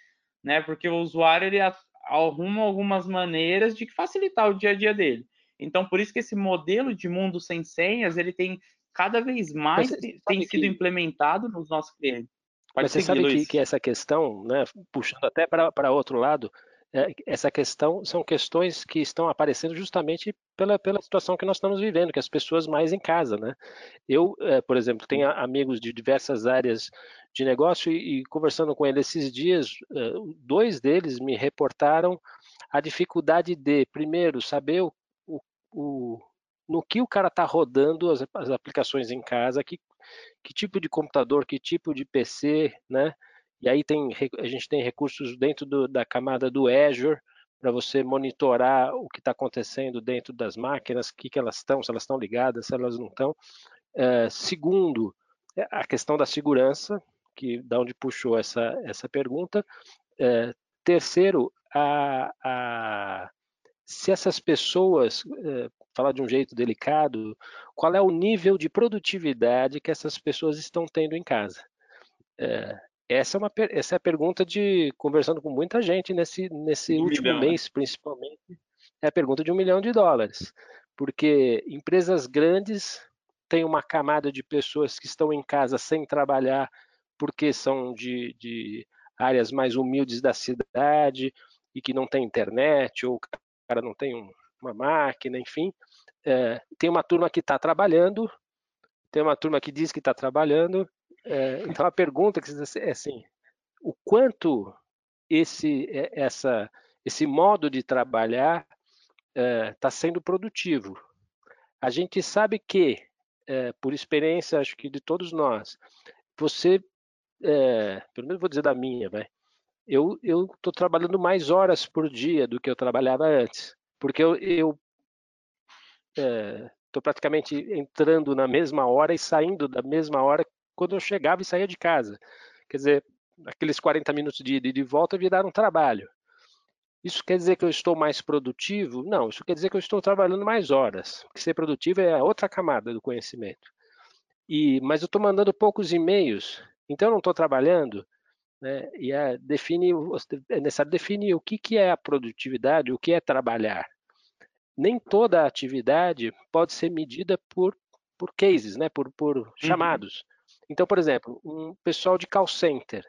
né? Porque o usuário ele arruma algumas maneiras de facilitar o dia a dia dele. Então, por isso que esse modelo de mundo sem senhas, ele tem cada vez mais tem sido que... implementado nos nossos clientes. Pode Mas você sabe que, que, essa questão, né, puxando até para outro lado, é, essa questão são questões que estão aparecendo justamente pela, pela situação que nós estamos vivendo, que as pessoas mais em casa, né? Eu, é, por exemplo, tenho amigos de diversas áreas de negócio e, e conversando com eles esses dias, é, dois deles me reportaram a dificuldade de, primeiro, saber o, o, o no que o cara está rodando as, as, aplicações em casa, que, que tipo de computador, que tipo de PC, né? E aí tem, a gente tem recursos dentro do, da camada do Azure para você monitorar o que está acontecendo dentro das máquinas, o que, que elas estão, se elas estão ligadas, se elas não estão. É, segundo, a questão da segurança, que da onde puxou essa, essa pergunta. É, terceiro, a, a se essas pessoas, é, falar de um jeito delicado, qual é o nível de produtividade que essas pessoas estão tendo em casa? É, essa é, uma, essa é a pergunta de conversando com muita gente nesse, nesse último milhão, né? mês, né? principalmente. É a pergunta de um milhão de dólares. Porque empresas grandes têm uma camada de pessoas que estão em casa sem trabalhar porque são de, de áreas mais humildes da cidade e que não tem internet, ou cara não tem um, uma máquina, enfim. É, tem uma turma que está trabalhando, tem uma turma que diz que está trabalhando, é, então a pergunta é assim, o quanto esse é, essa esse modo de trabalhar está é, sendo produtivo? A gente sabe que, por experiência, acho que de todos nós, você, pelo menos vou dizer da minha, vai, eu estou trabalhando mais horas por dia do que eu trabalhava antes, porque eu, estou praticamente entrando na mesma hora e saindo da mesma hora quando eu chegava e saía de casa. Quer dizer, aqueles 40 minutos de ida e de volta viraram trabalho. Isso quer dizer que eu estou mais produtivo? Não, isso quer dizer que eu estou trabalhando mais horas. Porque ser produtivo é outra camada do conhecimento. E, mas eu estou mandando poucos e-mails, então eu não estou trabalhando. Né? E é, define, é necessário definir o que, que é a produtividade, o que é trabalhar. Nem toda atividade pode ser medida por, por cases, né? por, por uhum. chamados. Então, por exemplo, um pessoal de call center,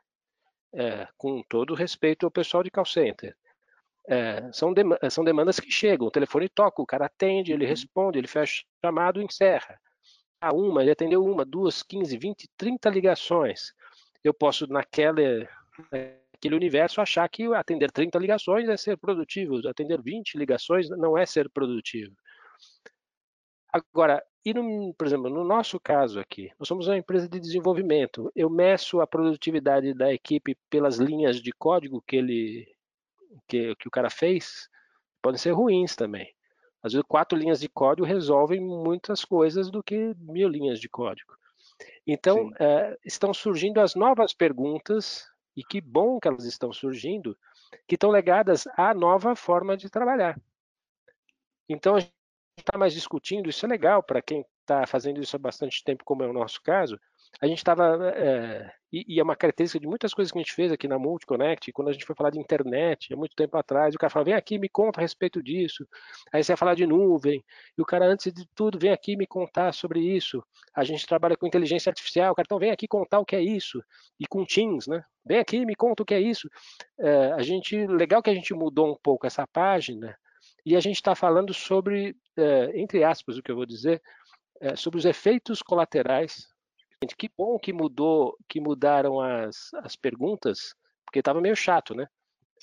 é, com todo respeito ao pessoal de call center, é, são, dem são demandas que chegam, o telefone toca, o cara atende, ele uhum. responde, ele fecha o chamado e encerra. A uma, ele atendeu uma, duas, quinze, vinte, trinta ligações. Eu posso, naquela, naquele universo, achar que atender 30 ligações é ser produtivo, atender 20 ligações não é ser produtivo. Agora, e no, por exemplo, no nosso caso aqui, nós somos uma empresa de desenvolvimento. Eu meço a produtividade da equipe pelas linhas de código que ele que, que o cara fez, podem ser ruins também. Às vezes, quatro linhas de código resolvem muitas coisas do que mil linhas de código. Então, é, estão surgindo as novas perguntas, e que bom que elas estão surgindo, que estão ligadas à nova forma de trabalhar. Então, a está mais discutindo, isso é legal para quem está fazendo isso há bastante tempo, como é o nosso caso. A gente estava, é, e, e, é uma característica de muitas coisas que a gente fez aqui na Multiconnect, quando a gente foi falar de internet, há muito tempo atrás, o cara fala, vem aqui, me conta a respeito disso. Aí você vai falar de nuvem, e o cara, antes de tudo, vem aqui me contar sobre isso. A gente trabalha com inteligência artificial, o cara, então vem aqui contar o que é isso. E com Teams, né? Vem aqui, me conta o que é isso. É, a gente, legal que a gente mudou um pouco essa página, e a gente está falando sobre, é, entre aspas, o que eu vou dizer, sobre os efeitos colaterais. Que bom que mudou, que mudaram as, as perguntas, porque estava meio chato, né?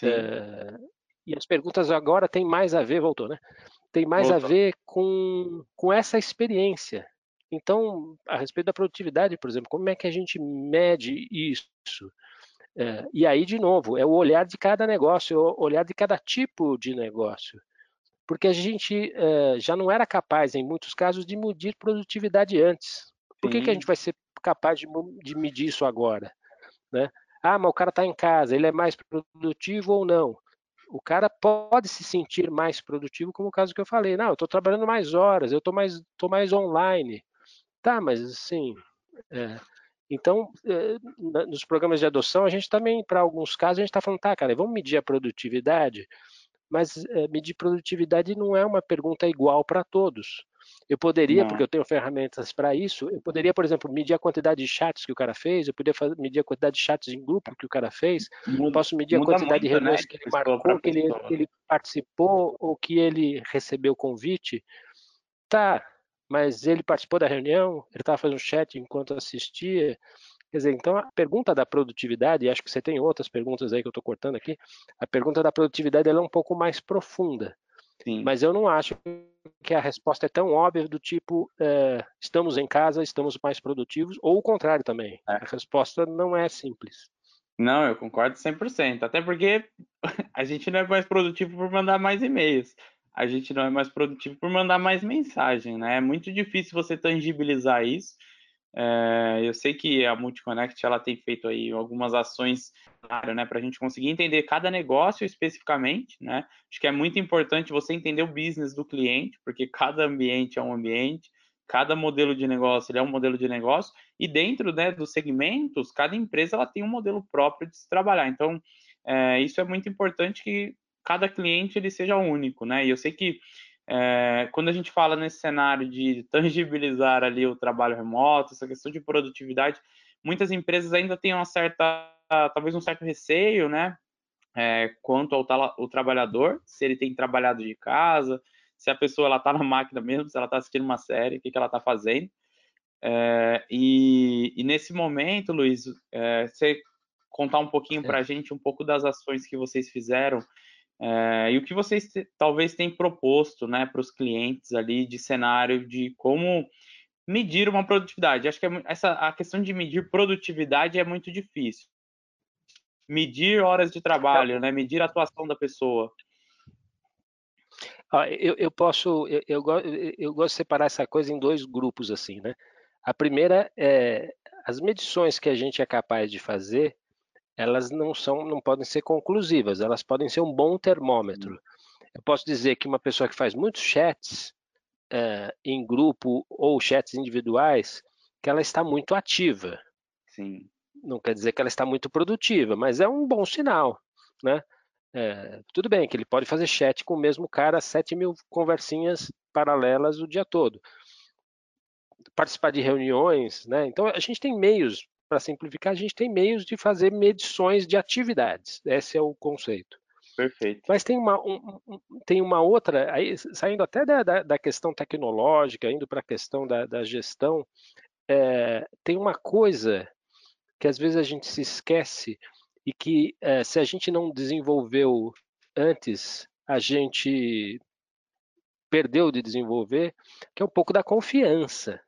É, e as perguntas agora têm mais a ver, voltou, né? Tem mais voltou. a ver com, com essa experiência. Então, a respeito da produtividade, por exemplo, como é que a gente mede isso? É, e aí, de novo, é o olhar de cada negócio, é o olhar de cada tipo de negócio porque a gente uh, já não era capaz, em muitos casos, de medir produtividade antes. Por que, que a gente vai ser capaz de, de medir isso agora? Né? Ah, mas o cara está em casa, ele é mais produtivo ou não? O cara pode se sentir mais produtivo, como o caso que eu falei. Não, eu estou trabalhando mais horas, eu estou mais, tô mais online. Tá, mas assim. É, então, é, nos programas de adoção, a gente também, para alguns casos, a gente está falando, tá, cara, vamos medir a produtividade mas é, medir produtividade não é uma pergunta igual para todos. Eu poderia, não. porque eu tenho ferramentas para isso, eu poderia, por exemplo, medir a quantidade de chats que o cara fez, eu poderia fazer, medir a quantidade de chats em grupo que o cara fez, muda, eu posso medir a quantidade muito, de né, reuniões né, que ele marcou, que ele, que ele participou ou que ele recebeu convite. Tá, mas ele participou da reunião, ele estava fazendo chat enquanto assistia, Quer dizer, então a pergunta da produtividade, e acho que você tem outras perguntas aí que eu estou cortando aqui, a pergunta da produtividade é um pouco mais profunda. Sim. Mas eu não acho que a resposta é tão óbvia do tipo é, estamos em casa, estamos mais produtivos, ou o contrário também. É. A resposta não é simples. Não, eu concordo 100%. Até porque a gente não é mais produtivo por mandar mais e-mails. A gente não é mais produtivo por mandar mais mensagem, né? É muito difícil você tangibilizar isso É, eu sei que a Multiconnect ela tem feito aí algumas ações né, para a gente conseguir entender cada negócio especificamente, né? Acho que é muito importante você entender o business do cliente, porque cada ambiente é um ambiente, cada modelo de negócio é um modelo de negócio, e dentro né, dos segmentos, cada empresa ela tem um modelo próprio de se trabalhar. Então, é, isso é muito importante que cada cliente ele seja único, né? E eu sei que é, quando a gente fala nesse cenário de tangibilizar ali o trabalho remoto, essa questão de produtividade, muitas empresas ainda têm uma certa, talvez um certo receio, né? É, quanto ao o trabalhador, se ele tem trabalhado de casa, se a pessoa ela está na máquina mesmo, se ela está assistindo uma série, o que, que ela está fazendo. É, e, e, nesse momento, Luiz, é, você contar um pouquinho para a gente um pouco das ações que vocês fizeram é, e o que vocês talvez têm proposto né, para os clientes ali de cenário de como medir uma produtividade. Acho que é, essa, a questão de medir produtividade é muito difícil. Medir horas de trabalho, né, medir a atuação da pessoa. Eu, eu posso, eu, eu, eu gosto de separar essa coisa em dois grupos assim, né? A primeira é as medições que a gente é capaz de fazer elas não são, não podem ser conclusivas, elas podem ser um bom termômetro. Hum. Eu posso dizer que uma pessoa que faz muitos chats é, em grupo ou chats individuais, que ela está muito ativa. Sim. Não quer dizer que ela está muito produtiva, mas é um bom sinal, né? É, tudo bem que ele pode fazer chat com o mesmo cara, 7 mil conversinhas paralelas o dia todo. Participar de reuniões, né? Então a gente tem meios para simplificar, a gente tem meios de fazer medições de atividades. Esse é o conceito. Perfeito. Mas tem uma, um, tem uma outra, aí, saindo até da, da, da questão tecnológica, indo para a questão da, da gestão, é, tem uma coisa que às vezes a gente se esquece e que é, se a gente não desenvolveu antes, a gente perdeu de desenvolver, que é um pouco da confiança.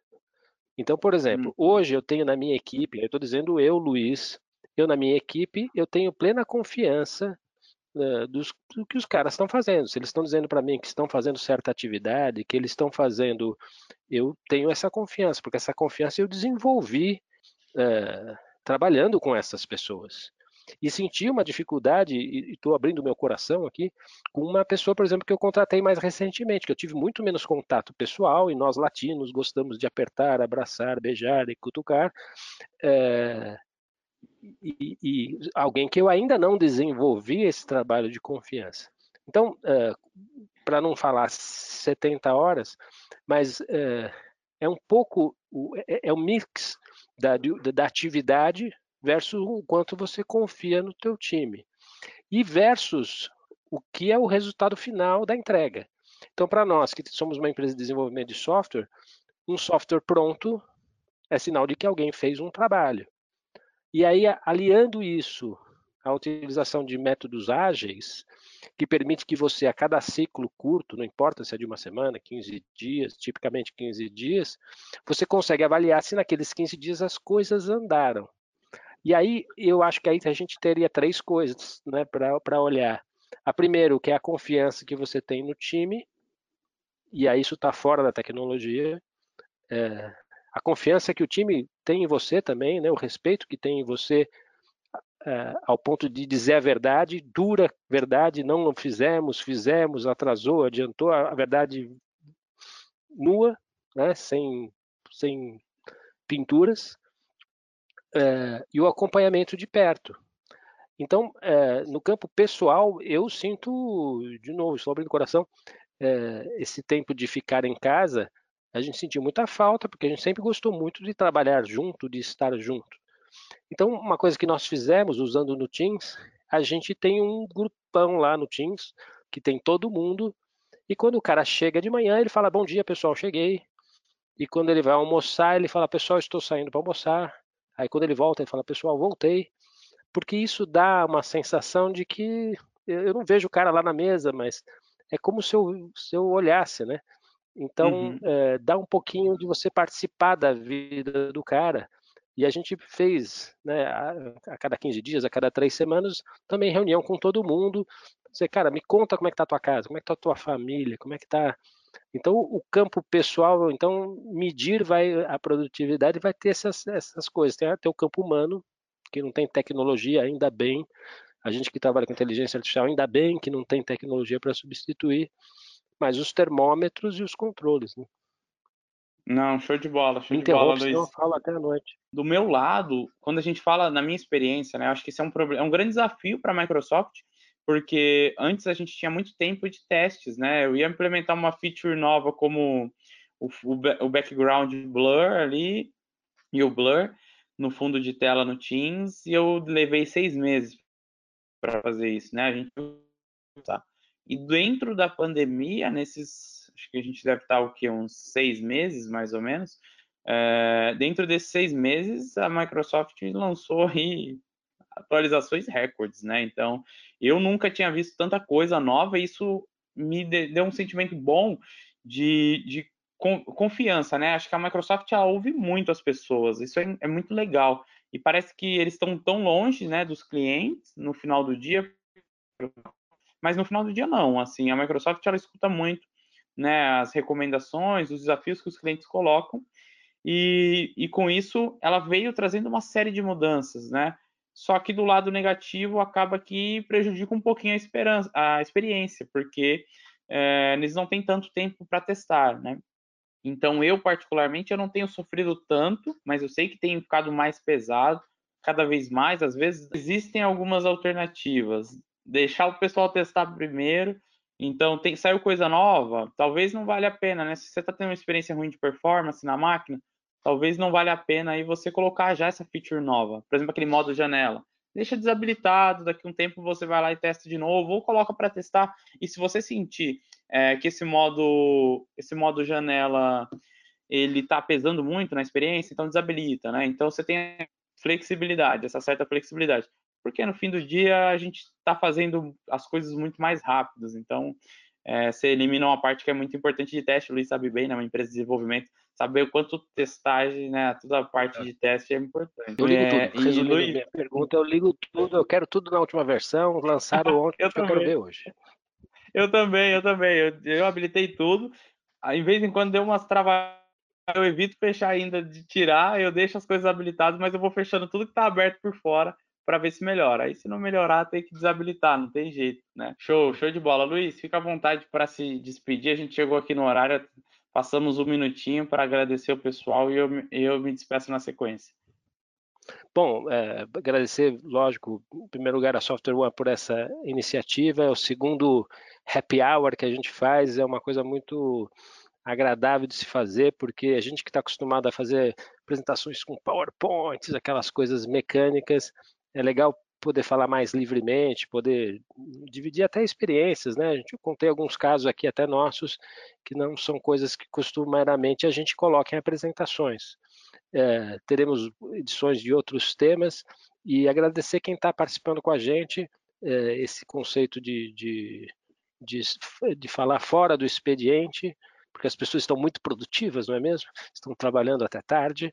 Então, por exemplo, hum. hoje eu tenho na minha equipe, eu estou dizendo eu, Luiz, eu na minha equipe, eu tenho plena confiança uh, dos, do que os caras estão fazendo. Se eles estão dizendo para mim que estão fazendo certa atividade, que eles estão fazendo, eu tenho essa confiança, porque essa confiança eu desenvolvi uh, trabalhando com essas pessoas e senti uma dificuldade, e estou abrindo meu coração aqui, com uma pessoa, por exemplo, que eu contratei mais recentemente, que eu tive muito menos contato pessoal, e nós latinos gostamos de apertar, abraçar, beijar e cutucar. É, e, e, alguém que eu ainda não desenvolvi esse trabalho de confiança. Então, é, para não falar 70 horas, mas é, é um pouco, é, é o mix da, da atividade versus o quanto você confia no teu time. E versus o que é o resultado final da entrega. Então, para nós que somos uma empresa de desenvolvimento de software, um software pronto é sinal de que alguém fez um trabalho. E aí, aliando isso à utilização de métodos ágeis, que permite que você, a cada ciclo curto, não importa se é de uma semana, 15 dias, tipicamente 15 dias, você consegue avaliar se naqueles 15 dias as coisas andaram. E aí eu acho que aí a gente teria três coisas né, para olhar. A primeiro, que é a confiança que você tem no time, e aí isso está fora da tecnologia. É, a confiança que o time tem em você também, né, o respeito que tem em você é, ao ponto de dizer a verdade, dura verdade, não, não fizemos, fizemos, atrasou, adiantou, a, verdade nua, né, sem, sem pinturas é, e o acompanhamento de perto. Então, é, no campo pessoal, eu sinto, de novo, estou abrindo o coração, é, esse tempo de ficar em casa, a gente sentiu muita falta, porque a gente sempre gostou muito de trabalhar junto, de estar junto. Então, uma coisa que nós fizemos usando no Teams, a gente tem um grupão lá no Teams, que tem todo mundo, e quando o cara chega de manhã, ele fala: Bom dia, pessoal, cheguei. E quando ele vai almoçar, ele fala: Pessoal, estou saindo para almoçar. Aí quando ele volta, ele fala, pessoal, voltei. Porque isso dá uma sensação de que eu não vejo o cara lá na mesa, mas é como se eu, se eu olhasse, né? Então, uhum. é, dá um pouquinho de você participar da vida do cara. E a gente fez, né, a, a, cada 15 dias, a cada três semanas, também reunião com todo mundo. Dizer, cara, me conta como é que tá a tua casa, como é que tá a tua família, como é que tá. Então, o campo pessoal, então, medir vai a produtividade vai ter essas, essas coisas. Tem até o campo humano, que não tem tecnologia, ainda bem. A gente que trabalha com inteligência artificial, ainda bem que não tem tecnologia para substituir, mas os termômetros e os controles. Né? Não, show de bola, show de bola, Luiz. Eu falo até a noite. Do meu lado, quando a gente fala, na minha experiência, né, acho que isso é um, problema, é um grande desafio para a Microsoft, porque antes a gente tinha muito tempo de testes, né? Eu ia implementar uma feature nova como o, o, o background blur ali e o blur no fundo de tela no Teams e eu levei seis meses para fazer isso, né? A gente tá. E dentro da pandemia, nesses, acho que a gente deve estar o que uns seis meses mais ou menos. É, dentro desses seis meses, a Microsoft lançou aí atualizações recordes, né? Então, eu nunca tinha visto tanta coisa nova e isso me deu um sentimento bom de, de confiança, né? Acho que a Microsoft ela ouve muito as pessoas, isso é, é muito legal. E parece que eles estão tão longe, né, dos clientes no final do dia, mas no final do dia não. Assim, a Microsoft ela escuta muito, né, as recomendações, os desafios que os clientes colocam. E, e com isso ela veio trazendo uma série de mudanças, né? Só que do lado negativo acaba que prejudica um pouquinho a, esperança, a experiência, porque é, eles não têm tanto tempo para testar, né? Então eu particularmente eu não tenho sofrido tanto, mas eu sei que tem ficado mais pesado cada vez mais. Às vezes existem algumas alternativas. Deixar o pessoal testar primeiro. Então tem saiu coisa nova, talvez não valha a pena, né? Se você está tendo uma experiência ruim de performance na máquina, talvez não valha a pena aí você colocar já essa feature nova. Por exemplo, aquele modo janela. Deixa desabilitado, daqui a um tempo você vai lá e testa de novo, ou coloca para testar. E se você sentir é, que esse modo, esse modo janela ele está pesando muito na experiência, então desabilita, né? Então você tem flexibilidade, essa certa flexibilidade. Porque no fim do dia a gente está fazendo as coisas muito mais rápidas. Então é, você elimina uma parte que é muito importante de teste. O Luiz sabe bem, né? Uma empresa de desenvolvimento saber o quanto testagem, né, toda a parte é. de teste é importante. Eu ligo é, tudo. Resumindo Luiz... minha pergunta, eu ligo tudo, eu quero tudo na última versão, lançaram ontem, eu, eu quero ver hoje. Eu também, eu também. Eu, eu habilitei tudo. Em vez em quando deu umas travadas, eu evito fechar ainda de tirar, eu deixo as coisas habilitadas, mas eu vou fechando tudo que está aberto por fora para ver se melhora. Aí se não melhorar, tem que desabilitar, não tem jeito, né? Show, show de bola. Luiz, fica à vontade para se despedir. A gente chegou aqui no horário, Passamos um minutinho para agradecer o pessoal e eu, eu me despeço na sequência. Bom, é, agradecer, lógico, em primeiro lugar a Software One por essa iniciativa. É o segundo happy hour que a gente faz, é uma coisa muito agradável de se fazer, porque a gente que está acostumado a fazer apresentações com PowerPoints, aquelas coisas mecânicas, é legal poder falar mais livremente, poder dividir até experiências, né? A gente contei alguns casos aqui até nossos que não são coisas que costumeiramente a gente coloca em apresentações. É, teremos edições de outros temas e agradecer quem está participando com a gente. É, esse conceito de, de, de, de falar fora do expediente, porque as pessoas estão muito produtivas, não é mesmo? Estão trabalhando até tarde.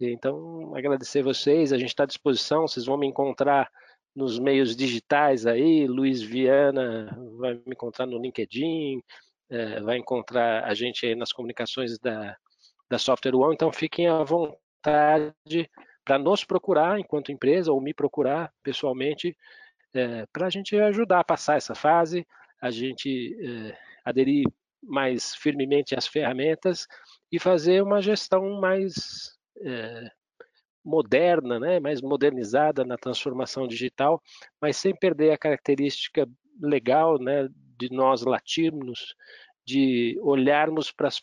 Então, agradecer vocês, a gente está à disposição, vocês vão me encontrar nos meios digitais aí, Luiz Viana vai me encontrar no LinkedIn, é, vai encontrar a gente aí nas comunicações da, da Software One, então fiquem à vontade para nos procurar enquanto empresa ou me procurar pessoalmente é, para a gente ajudar a passar essa fase, a gente é, aderir mais firmemente às ferramentas e fazer uma gestão mais moderna, né, mais modernizada na transformação digital, mas sem perder a característica legal né, de nós latinos, de olharmos para as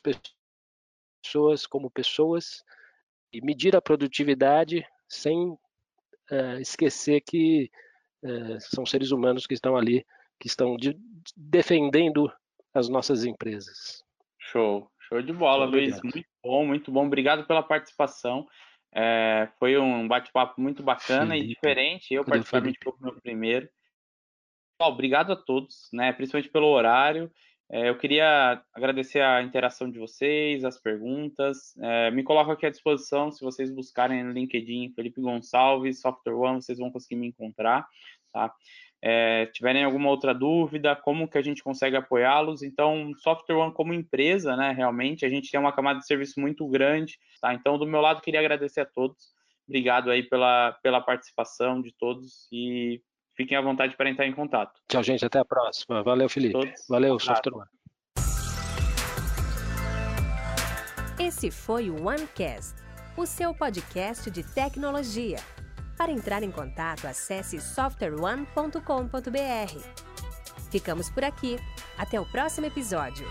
pessoas como pessoas e medir a produtividade sem uh, esquecer que uh, são seres humanos que estão ali, que estão de, defendendo as nossas empresas. Show, show de bola, Luiz. Muito bom, muito bom. Obrigado pela participação. É, foi um bate-papo muito bacana Felipe. e diferente. Eu, Cadê particularmente, foi o meu primeiro. obrigado a todos, né, principalmente pelo horário. É, eu queria agradecer a interação de vocês, as perguntas. É, me coloco aqui à disposição. Se vocês buscarem no LinkedIn Felipe Gonçalves, Software One, vocês vão conseguir me encontrar. Tá? é, tiverem alguma outra dúvida, como que a gente consegue apoiá-los. Então, Software One como empresa, né, realmente, a gente tem uma camada de serviço muito grande, tá? Então, do meu lado, queria agradecer a todos. Obrigado aí pela, pela participação de todos e fiquem à vontade para entrar em contato. Tchau, gente. Até a próxima. Valeu, Felipe. Todos. Valeu, um Software One. Esse foi o OneCast, o seu podcast de tecnologia. Para entrar em contato, acesse softwareone.com.br. Ficamos por aqui. Até o próximo episódio.